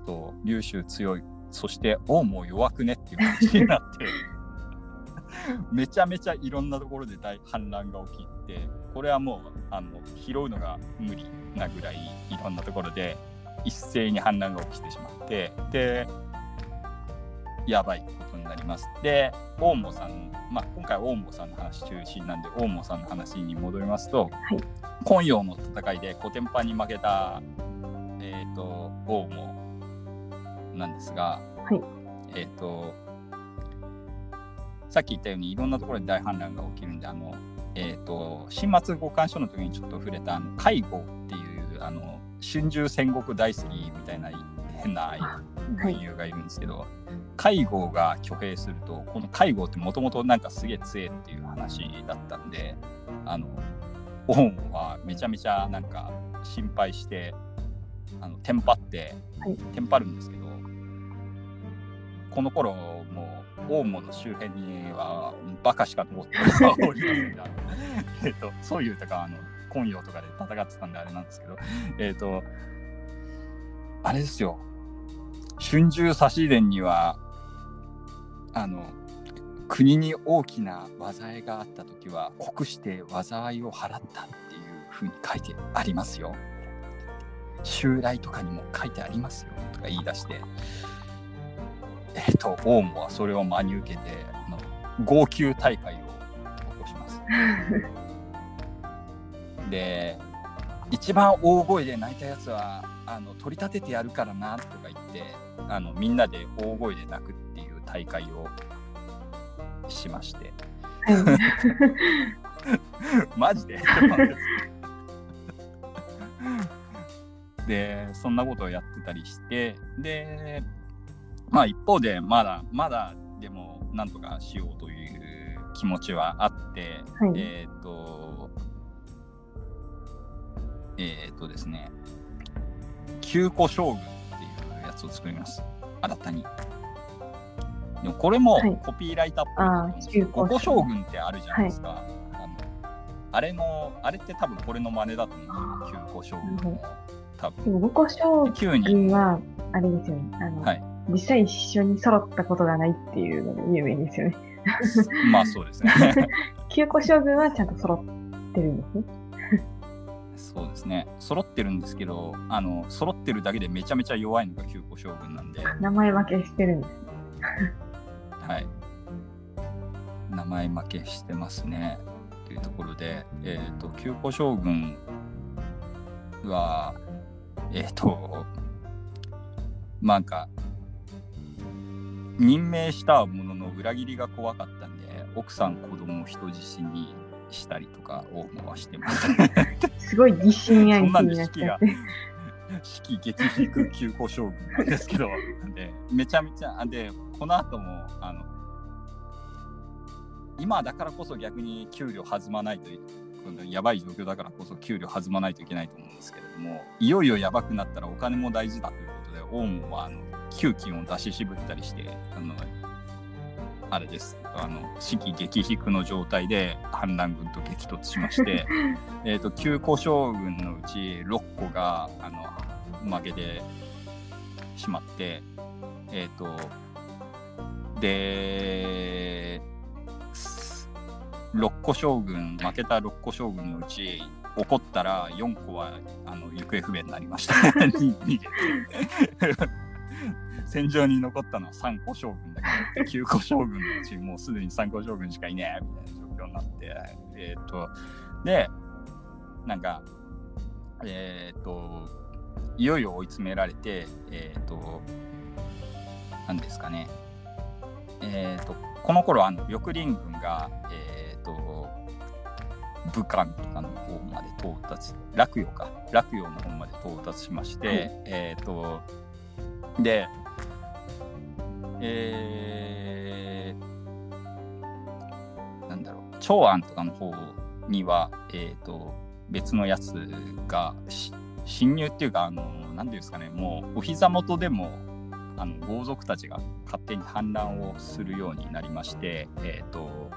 そう、劉州強い。そして王も弱くねっていう話になって。めちゃめちゃいろんなところで大反乱が起きてこれはもうあの拾うのが無理なぐらいいろんなところで一斉に反乱が起きてしまってでやばいことになります。で大門さん、まあ、今回大門さんの話中心なんで大門さんの話に戻りますと、はい、今陽の戦いでコテンパンに負けた、えーと、大門なんですが、はい、えっ、ー、とさっき言ったようにいろんなところで大反乱が起きるんであのえーと、新末五巻書の時にちょっと触れたあの介護っていうあの春秋戦国大好きみたいな変な軍友がいるんですけど、はい、介護が挙兵するとこの介護ってもともとなんかすげえ強えっていう話だったんであのオウムはめちゃめちゃなんか心配してあのテンパって、はい、テンパるんですけどこの頃もうオウムの周辺にはバカしか通っておりませんがえとそういうとかあの今陽とかで戦ってたんであれなんですけどえっ、ー、とあれですよ。春秋差し伝にはあの国に大きな災いがあった時は国して災いを払ったっていうふうに書いてありますよ。襲来とかにも書いてありますよ。とか言い出して。えっ、ー、とオウムはそれを真に受けてあの号泣大会を起こします。で一番大声で泣いたやつはあの取り立ててやるからなとか言ってあのみんなで大声で泣くっていう大会をしまして。マジで？でそんなことをやってたりしてでまあ一方でまだまだでもなんとかしようという気持ちはあって、はい、えっ、ー、とえっ、ー、とですね九個将軍っていうやつを作ります。新たに。でもこれもコピーライターっぽい、はい、五個将軍ってあるじゃないですか、はい、あのあれのあれって多分これの真似だと思うんですよ。九個将軍の多分。五個将軍はあれですよね。あの、はい、実際一緒に揃ったことがないっていうのが有名ですよね まあそうですね。九個将軍はちゃんと揃ってるんですね。そうですね。揃ってるんですけど、あの、揃ってるだけでめちゃめちゃ弱いのが九個将軍なんで。名前負けしてるんです、ね。はい。名前負けしてますね。というところで、えっ、ー、と、九個将軍は、えっ、ー、と、なんか、任命したものの裏切りが怖かったんで奥さん子供を人質にしたりとかを回してます。すごい疑心暗鬼になっちゃって。式激引く急行将軍なんですけどでめちゃめちゃでこの後もあの今だからこそ逆に給料弾まないとやばい状況だからこそ給料弾まないといけないと思うんですけれどもいよいよやばくなったらお金も大事だというオウムはあの給金を出し渋ったりしてあのあれです。あの士気激引の状態で反乱軍と激突しまして えと旧古将軍のうち6個があの負けてしまってえっ、ー、とで6個将軍負けた6個将軍のうち怒ったら4個はあの行方不明になりました。戦場に残ったのは3個将軍だけど、9個将軍のうちもうすでに3個将軍しかいねえみたいな状況になって、えっ、ー、と、で、なんか、えっ、ー、と、いよいよ追い詰められて、えっ、ー、と、何ですかね、えっ、と、この頃あの緑林軍が、えっ、と、武漢とかの方まで到達、洛陽か、洛陽の方まで到達しまして、はい、えっ、と、で、えー、なんだろう、長安とかの方には、えっ、ー、と、別のやつが侵入っていうか、あの、なんていうんですかね、もうお膝元でも、あの豪族たちが勝手に反乱をするようになりまして、えっ、と、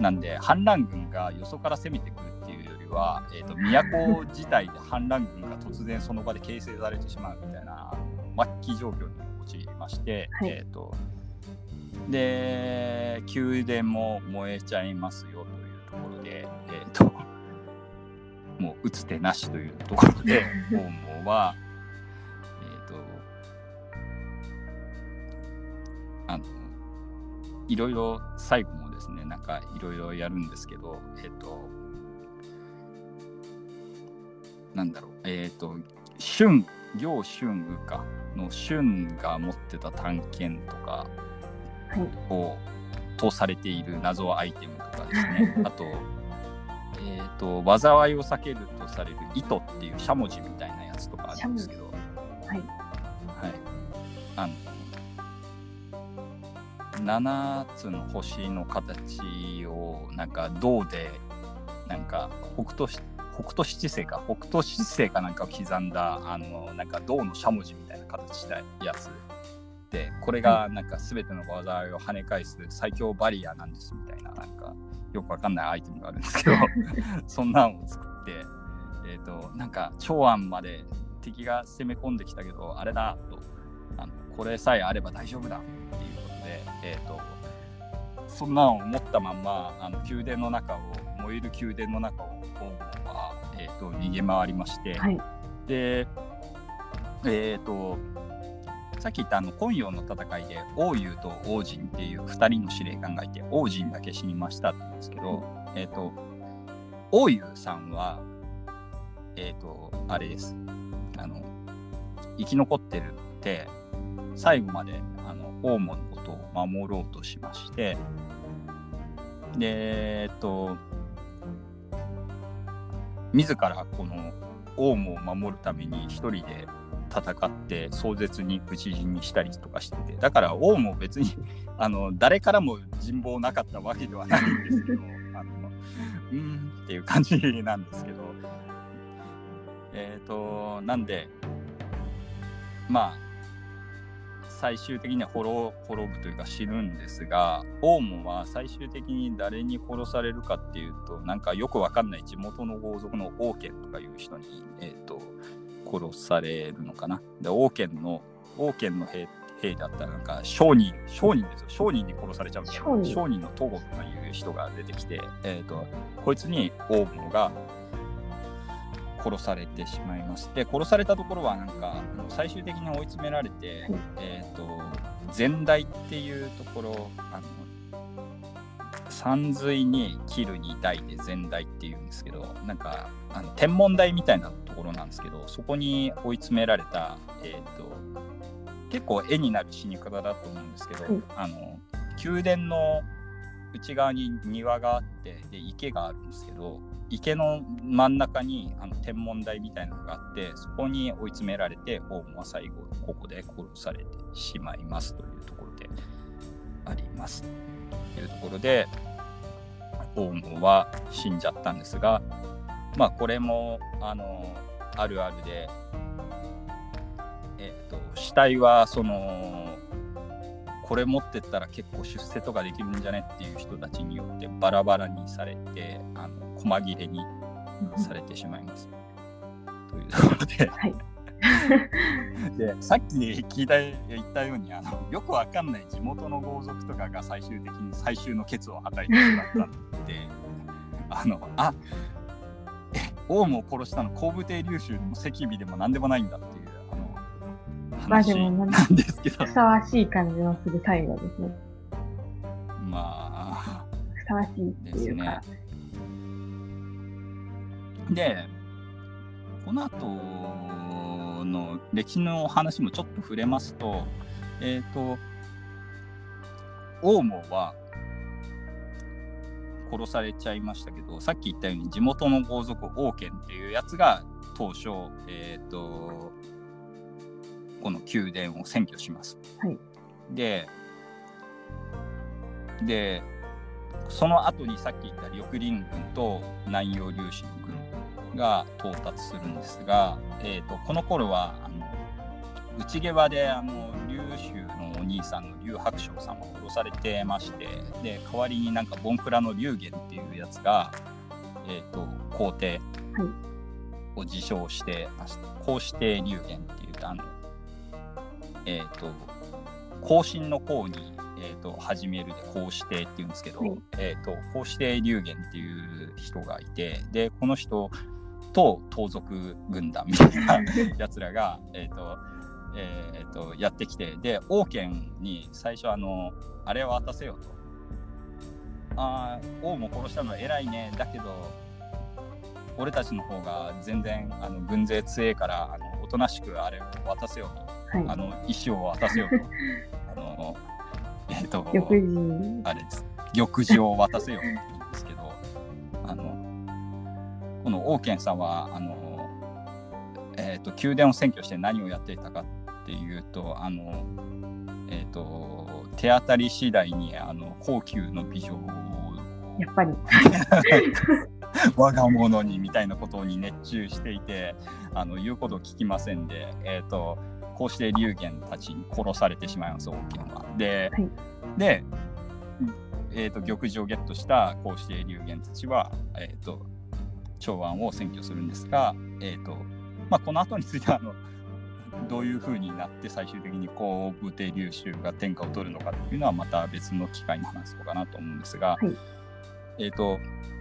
なんで反乱軍がよそから攻めてくるっていうよりは、えー、と都自体で反乱軍が突然その場で形成されてしまうみたいな末期状況に陥りまして、はい。えー、とで宮殿も燃えちゃいますよというところで、えー、ともう打つ手なしというところで王毛は、あのいろいろ最後もですねなんかいろいろやるんですけどえっ、となんだろうえっ、と春楊春雨かの春が持ってた探検とかはい。をとされている謎アイテムとかですね あとえっ、と災いを避けるとされる糸っていうしゃもじみたいなやつとかあるんですけどはい。はい。あの、7つの星の形を、なんか銅で、なんか北斗し、北斗七星か、北斗七星かなんかを刻んだ、あの、なんか銅のしゃもじみたいな形したやつで、これがなんか全ての災いを跳ね返す最強バリアなんですみたいな、なんかよくわかんないアイテムがあるんですけど、そんなんを作って、えっ、と、なんか長安まで敵が攻め込んできたけど、あれだと、あのこれさえあれば大丈夫だえっ、と、そんなのを思ったまんま、あの宮殿の中を、燃える宮殿の中を、王は、えー、と逃げ回りまして、はい。で、えっ、と、さっき言ったあの今陽の戦いで王友と王神っていう2人の司令官がいて王神だけ死にましたって言うんですけど、えっ、と王友さんはえっ、とあれですあの生き残ってるって最後まであの王母のことを守ろうとしましてでえっ、と自らこの王母を守るために一人で戦って壮絶に討ち死にしたりとかしててだから王も別に あの誰からも人望なかったわけではないんですけどあのうんっていう感じなんですけどえっ、となんでまあ最終的には滅滅ぶというか死ぬんですが王母は最終的に誰に殺されるかっていうとなんかよくわかんない地元の豪族の王権とかいう人に、えー、と殺されるのかな。で王権の王権の兵兵だったらなんか商人商人ですよ。商人に殺されちゃうんですよ商人。のトゴとかいう人が出てきて、えー、とこいつに王母が殺されてしまいまして殺されたところはなんか最終的に追い詰められて、はい。えっ、と前代っていうところあの山水に切るに台で前代っていうんですけどなんかあの天文台みたいなところなんですけどそこに追い詰められた、えー、と結構絵になる死に方だと思うんですけど、はい。あの宮殿の内側に庭があってで池があるんですけど池の真ん中にあの天文台みたいなのがあってそこに追い詰められて王母は最後ここで殺されてしまいますというところであります。というところで王母は死んじゃったんですがまあこれもあのあるあるでえっ、と死体はそのこれ持ってったら結構出世とかできるんじゃねっていう人たちによってバラバラにされてあの細切れにされてしまいます。というところではい。でさっき聞いた言ったようにあのよくわかんない地元の豪族とかが最終的に最終のケツをはたいてしまったって あのあえ王も殺したの後部帝竜州でも赤尾でも何でもないんだっていう話なんですけどふさわしい感じのする最後ですね。まあふさわしいっていうか。でこの後の歴史の話もちょっと触れますとえっ、と王母は殺されちゃいましたけどさっき言ったように地元の豪族王権っていうやつが当初えっ、とこの宮殿を占拠します。はいででその後にさっき言った緑林軍と南洋粒子の軍が到達するんですが、えーと、この頃はあの内毛場であの劉州のお兄さんの劉白章さんは殺されてましてで代わりになんかボンクラの劉玄っていうやつが、えーと、皇帝を自称してまして、はい、皇子帝劉玄っていうあの、えっ、ー、と後進の皇にえーと、始めるで皇子帝っていうんですけど、はい、えーと、皇子帝龍玄っていう人がいてでこの人と盗賊軍団みたいな やつらが、えーとえー、とやってきてで王権に最初あのあれを渡せよと。あ王も殺したの偉いね。だけど俺たちの方が全然あの軍勢強えからあのおとなしくあれを渡せよと、はい、あの石を渡せよと あのえっ、ー、と。あれです。玉璽を渡せよって言うんですけど、あの、この王権さんは、あの、えっ、ー、と、宮殿を占拠して何をやっていたかっていうと、あの、えっ、ー、と、手当たり次第に、あの、高級の美女を、やっぱり。我が物にみたいなことに熱中していてあの言うことを聞きませんで、えーとこうして龍玄たちに殺されてしまいます王権は。で、はい、で、えーと、玉璽をゲットしたこうして龍玄たちは、えーと、長安を占拠するんですが、えーとまあ、この後についてはあのどういうふうになって最終的に後部帝龍州が天下を取るのかっていうのはまた別の機会に話そうかなと思うんですが、はい、えっ、と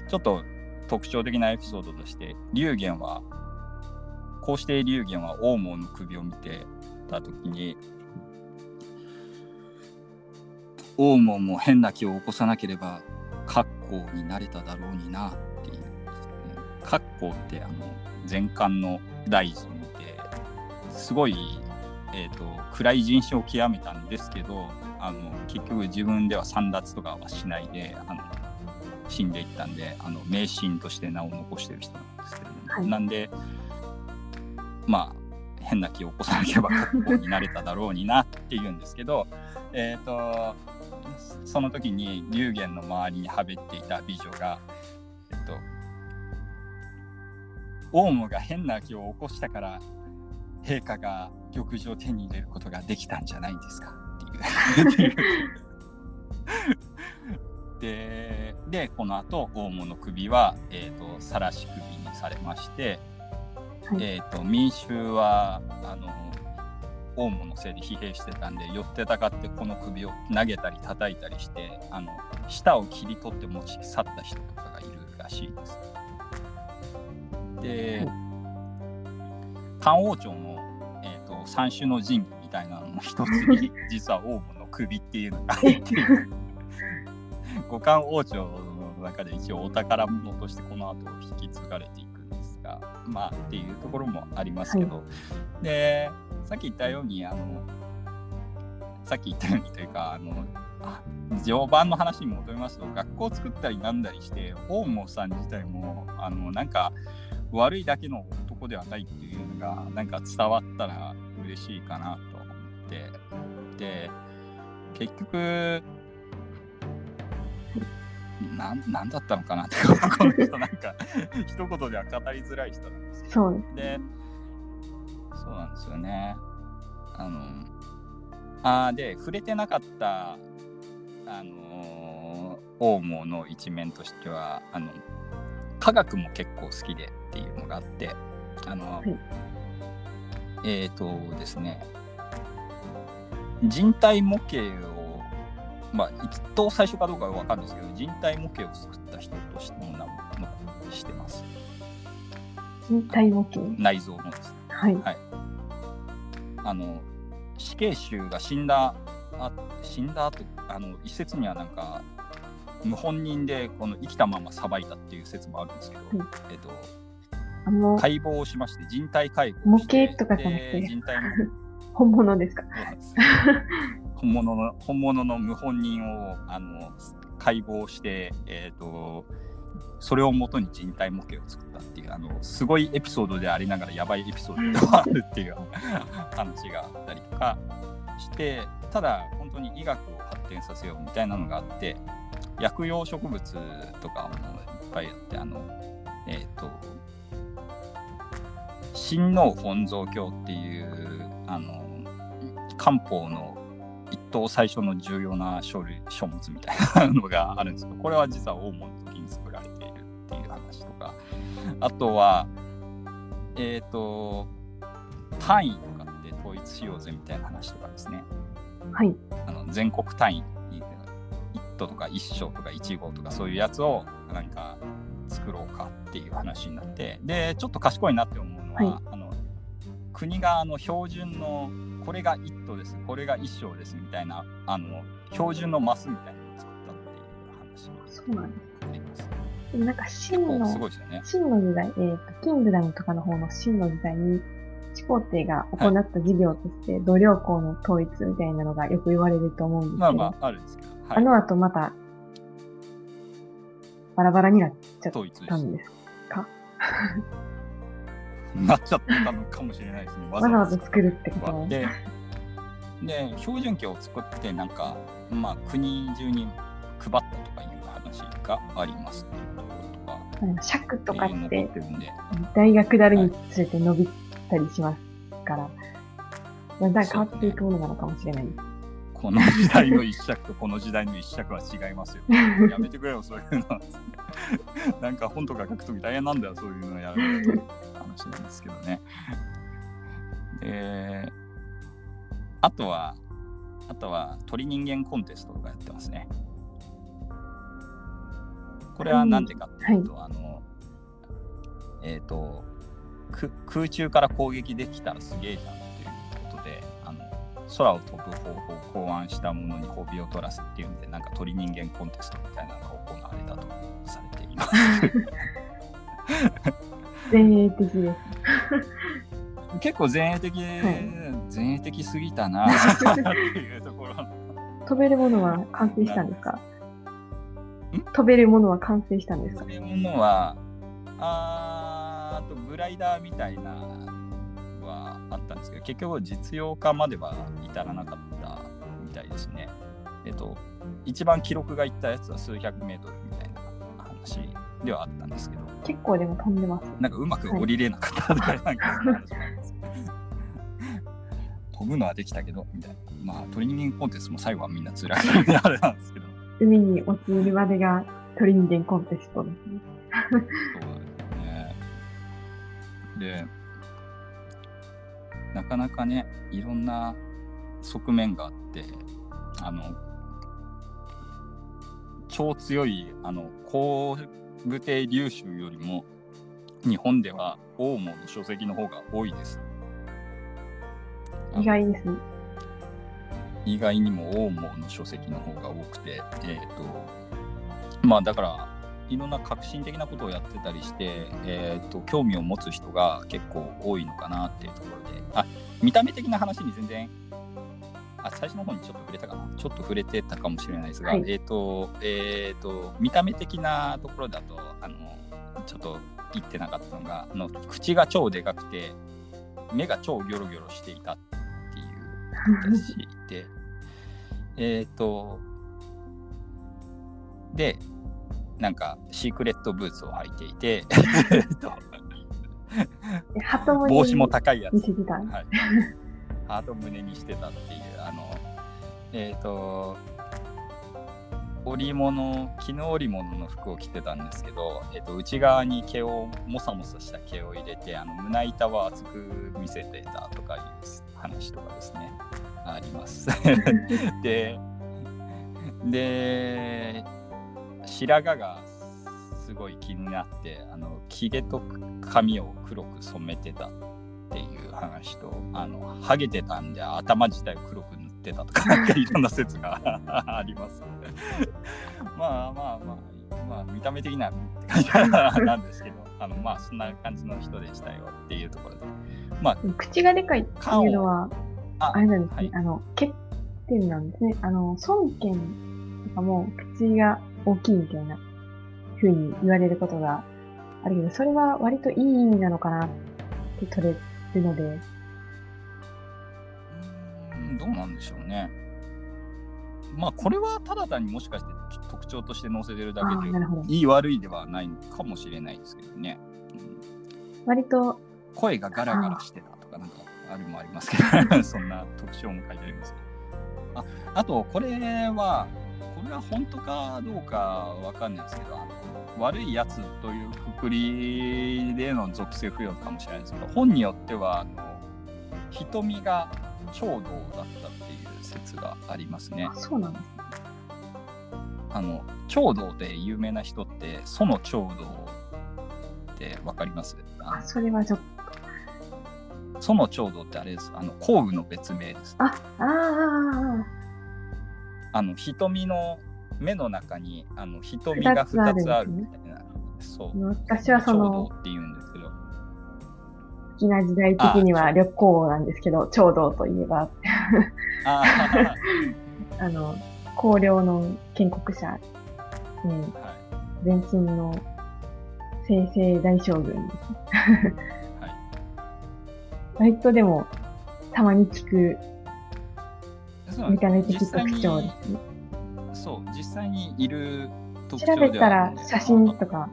ちょっと特徴的なエピソードとして龍玄はこうして龍玄は王毛の首を見てた時に王毛も変な気を起こさなければ格好になれただろうになっていう、ね、格好ってあの前漢の大臣ですごい、えーと、暗い人種を極めたんですけどあの結局自分では散奪とかはしないであの死んでいったんであの名シーンとして名を残してる人なんですけど、ねはい、なんでまあ変な気を起こさなければ格好になれただろうになっていうんですけど、えっ、と、その時に龍玄の周りにはべっていた美女が、えっと、オウムが変な気を起こしたから陛下が玉璽を手に入れることができたんじゃないんですか？っていう。ででこの後オウムの首は、えーと、と晒し首にされましてえーと、民衆はあのオウムのせいで疲弊してたんで寄ってたかってこの首を投げたり叩いたりしてあの舌を切り取って持ち去った人とかがいるらしいです。で漢王朝の、えーと、三種の神器みたいなのの一つに実はオウムの首っていうのが入っている。五漢王朝の中で一応お宝物としてこの後引き継がれていくか、まあ、っていうところもありますけど、はい、でさっき言ったようにあのさっき言ったようにというかあの序盤の話に戻りますと学校を作ったりなんだりして大門さん自体もあのなんか悪いだけの男ではないっていうのがなんか伝わったら嬉しいかなと思って。で結局ななんだったのかな？っ てこの人なんか一言では語りづらい人なんですそう。でそうなんですよね。あのあで触れてなかったあのオウムの一面としてはあの科学も結構好きでっていうのがあってあの、はい、えっ、ー、とですね人体模型をまあ、一等最初かどうかは分かるんですけど、人体模型を作った人としての名前してます。人体模型？内臓のですね。はい。はい、あの、死刑囚が死んだ、あ死んだ後、あの、一説にはなんか、無本人でこの生きたままさばいたっていう説もあるんですけど、うん、えっと、あの解剖をしまして、人体解剖模型とかじゃなくて、人体 本物ですか？本物の本物の謀本人をあの解剖して、えーと、それをもとに人体模型を作ったっていうあのすごいエピソードでありながらやばいエピソードでもあるっていう 話があったりとかしてただ本当に医学を発展させようみたいなのがあって薬用植物とかもいっぱいあってあのえっ、ー、と親王本草経っていうあの漢方の一等最初の重要な書類書物みたいなのがあるんですけどこれは実は大門の時に作られているっていう話とかあとはえっ、ー、と単位とかって統一しようぜみたいな話とかですね。はい。あの全国単位一都とか一章とか一号とかそういうやつを何か作ろうかっていう話になってでちょっと賢いなって思うのは、はい、あの国があの標準のこれが一都ですこれが一章ですみたいなあの標準のマスみたいなのを作ったっていう話そうなんですでもなんか真の、すごいですよね、真の時代、えっ、ー、と、キングダムとかの方の真の時代に、始皇帝が行った事業として、度量衡の統一みたいなのがよく言われると思うんですけど、まあまあ、あるんですけど、はい、あの後また、バラバラになっちゃったんですか？なっちゃったのかもしれないですね。わざわざ作るってこと？で、で、標準機を作って、なんか、まあ、国中に配ったとかいう話がありますっていうところとか。尺とかって、大学だるにつれて伸びたりしますから、だんだん変わっていくものなのかもしれないです。この時代の一尺とこの時代の一尺は違いますよ。やめてくれよ、そういうの。なんか本とか書くとき大変なんだよ、そういうのやる話なんですけどね。で、あとは、あとは鳥人間コンテストとかやってますね。これは何でかっていうと、はい、あの、えっ、ー、と、空中から攻撃できたらすげえじゃんっていうことであの空を飛ぶ方法を考案したものに褒美を取らせっていうんでなんか鳥人間コンテストみたいなのが行われたとされています 前衛的です。結構前衛的、はい、前衛的すぎたな っていうところ。飛べるものは完成したんですか？飛べるものは完成したんですか？飛べるものはああとグライダーみたいなはあったんですけど、結局実用化までは至らなかったみたいですね。えっと、一番記録がいったやつは数百メートルみたいな話ではあったんですけど。結構でも飛んでます。なんかうまく降りれなかったとか、なんか 飛ぶのはできたけど、みたいな。まあ、鳥人間コンテストも最後はみんな辛いあれなんですけど。海に落ちるまでが鳥人間コンテストですね。でなかなかねいろんな側面があってあの超強いあの皇武帝流州よりも日本では大門の書籍の方が多いです。意外ですね。意外にも大門の書籍の方が多くて、えっ、ー、と、まあだからいろんな革新的なことをやってたりして、えーと、興味を持つ人が結構多いのかなっていうところであ見た目的な話に全然あ最初の方にちょっと触れたかな。ちょっと触れてたかもしれないですが、はい、えっ、ー、とえっ、ー、と見た目的なところだとあのちょっと言ってなかったのがあの口が超でかくて目が超ギョロギョロしていたっていう話でえっとでなんかシークレットブーツを履いていて 帽子も高いやつ、はい、ハート胸にしてたっていうえっ、ー、と織物絹織物の服を着てたんですけど、えーと、内側に毛をもさもさした毛を入れてあの胸板は厚く見せてたとかいう話とかですね。あります。でで白髪がすごい気になってあのひげと髪を黒く染めてたっていう話とあのハゲてたんで頭自体を黒く塗ってたとかなんかいろんな説が あります まあまあまあまあ見た目的な感じなんですけど あのまあそんな感じの人でしたよっていうところで。まあ口がでかいっていうのはあれなんですね、はい、あの欠点なんですねあの孫権とかも口が大きいみたいなふうに言われることがあるけど、それは割といい意味なのかなって取れるので。うん、どうなんでしょうね。まあ、これはただ単にもしかして特徴として載せてるだけで、いい悪いではないかもしれないですけどね。うん、割と。声がガラガラしてたとかなんかあるもありますけど そんな特徴も書いてありますああとこれはこれは本当かどうかわかんないですけど悪いやつというくくりでの属性付与かもしれないですけど本によってはあの瞳が長道だったっていう説がありますねあ、。そうなんですね。あの長道で有名な人って園長道ってわかります？あ、それはちょっと。園長道ってあれですあの工具の別名です。あ、ああ、ああの瞳の目の中にあの瞳が2つあるみたいな。そう。私はそのって言うんですきな時代的には旅行なんですけど、長道といえば、あ あの、高陵の建国者に前身の清々大将軍です。はい。割とでも、たまに聞く見た目的特徴ですね。そう、実際にいる特徴調べたら写真とか、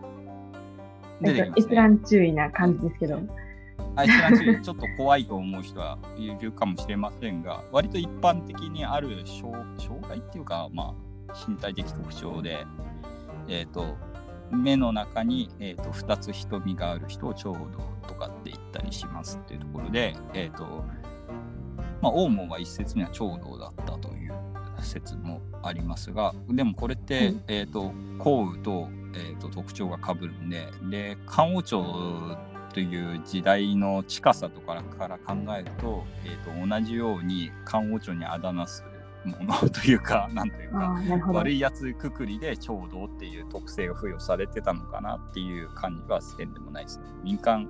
ね。閲覧注意な感じですけど、らちちょっと怖いと思う人はいるかもしれませんが、割と一般的にある障障害っていうか、まあ、身体的特徴で、えっ、と、目の中に、えー、と2つ瞳がある人を長道とかって言ったりしますっていうところで、えっ、と、まあ、王門は一説には長道だったという説もありますが、でもこれって、うん。えっ、と、と,、えー、と特徴が被るんで、で、漢王朝という時代の近さとかから考えると,、えー、と同じように漢王朝にあだなすものというか なんというか。悪いやつくくりで長道っていう特性が付与されてたのかなっていう感じはせんでもないですね。民間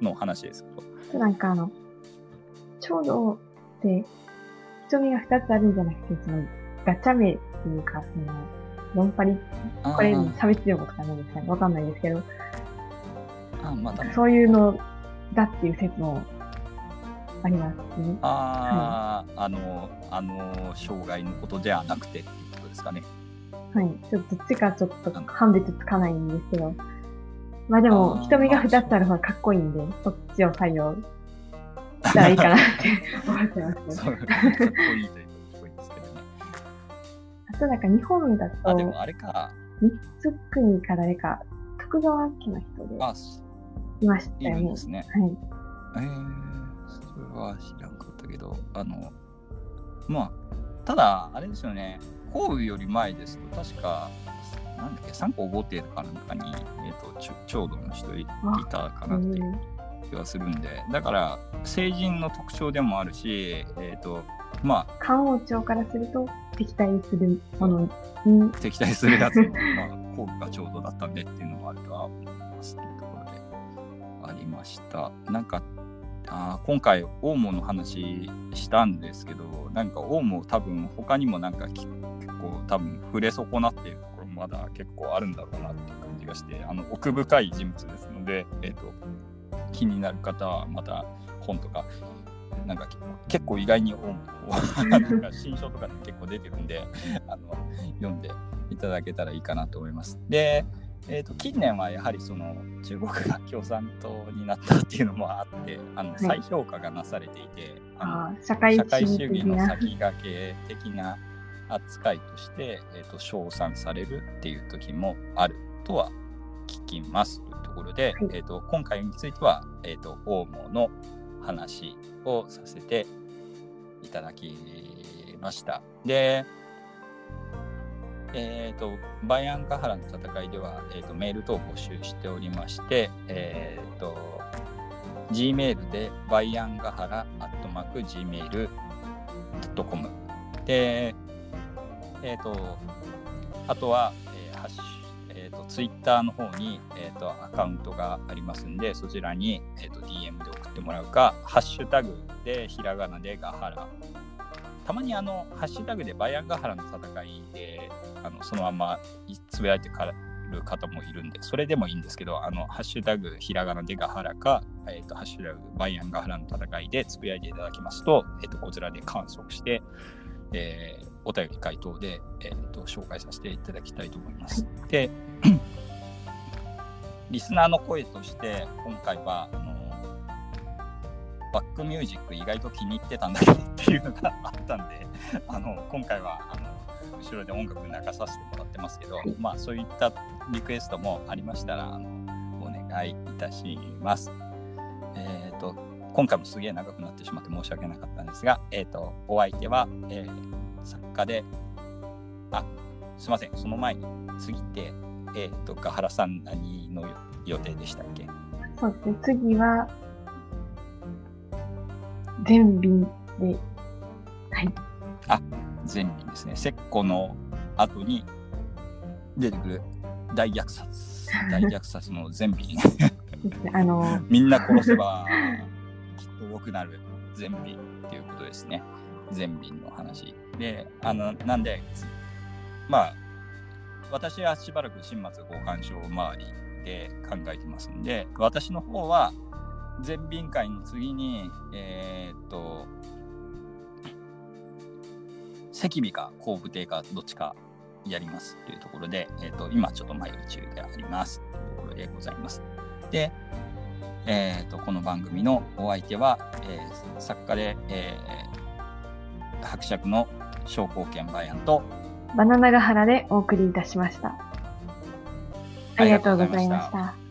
の話ですけど。なんかあの、長道って、瞳が2つあるんじゃなくて、その、ガチャ名っていうか、その、ロンパリ、これ差別用語とかなんですかね。わかんないですけど、あまたそういうのだっていう説もありますね。あー、あのあの障害のことではなくてっていうことですかねはい。ちょっとどっちかちょっと判別つかないんですけど。まあでも瞳が2つある方がかっこいいんで、そっちを採用したらいいかなって 思ってますそうね。かっこいいというかかっこいいですけどねあとなんか日本だとあで、もあれか三つ国か誰か、徳川家の人であいましたいよね。るんですね。はい。えー、それは知らんかったけど、あの、まあ、ただ、あれですよね、降雨より前ですと、確か、なんだっけ、三皇五帝かなんかに、えっ、と、ちょ長度の人いいたかなっていう気がするんで、だから、成人の特徴でもあるし、えっ、と、ま漢王朝からすると敵対するものにあ、敵対するやつも、まあ、降雨がちょうどだったんでっていうのもあるとは思いますっていうところでありました。なんか、あ今回、オウムの話したんですけど、なんかオウム多分他にもなんか結構多分触れ損なっているところまだ結構あるんだろうなっていう感じがして、あの奥深い人物ですので、えっ、と、気になる方はまた本とか、なんか結構意外にオウムなんか新書とかで結構出てるんで、あの読んでいただけたらいいかなと思います。で、えー、と近年はやはりその中国が共産党になったっていうのもあってあのい再評価がなされていて、あのあー社会社会主主義の。先駆け的な扱いとして、えー、と称賛されるっていう時もあるとは聞きますというところで、はいえー、と今回については、えー、とオウムの話をさせていただきました。で、えー、とバイアンカハラの戦いでは、えー、とメール等を募集しておりまして、えー、と Gmail でバイアンガハラアットマーク Gmail.com で、えっ、と、あとは、えーハッシュえー、とツイッターの方に、えー、とアカウントがありますんで、そちらに、えー、と DM で送ってもらうか、ハッシュタグでひらがなでガハラ。たまにあの、ハッシュタグでバイアンガハラの戦いで、あのそのままつぶやいてからる方もいるんで、それでもいいんですけど、あの、ハッシュタグひらがなでガハラか、えっ、と、ハッシュタグバイアンガハラの戦いでつぶやいていただきますと、えっ、と、こちらで観測して、えーお便り回答で、えー、と紹介させていただきたいと思います。で、リスナーの声として、今回は、あのバックミュージック意外と気に入ってたんだけどっていうのがあったんであの今回はあの後ろで音楽流させてもらってますけど、まあそういったリクエストもありましたらあのお願いいたします。えっ、と今回もすげえ長くなってしまって申し訳なかったんですが、えっ、とお相手は、えー作家であすいませんその前に次ってえっ、とガハラさん何の予定でしたっけ？そうですね。次は、全便で、はい。前輪ですね。石膏の後に出てくる大虐殺。大虐殺の前輪。あの、みんな殺せば きっと良くなる前輪っていうことですね。前輪の話。で、あの、なんで、まあ、私はしばらく新松交換所周りで考えてますんで、私の方は前輪会の次に、えーっと、赤尾か後部艇かどっちかやりますというところで、えーっと今ちょっと迷い中でありますというところでございます。で、えーっとこの番組のお相手は、えー作家で、えー伯爵の商工券バイアンとバナナガハラでお送りいたしました。ありがとうございました。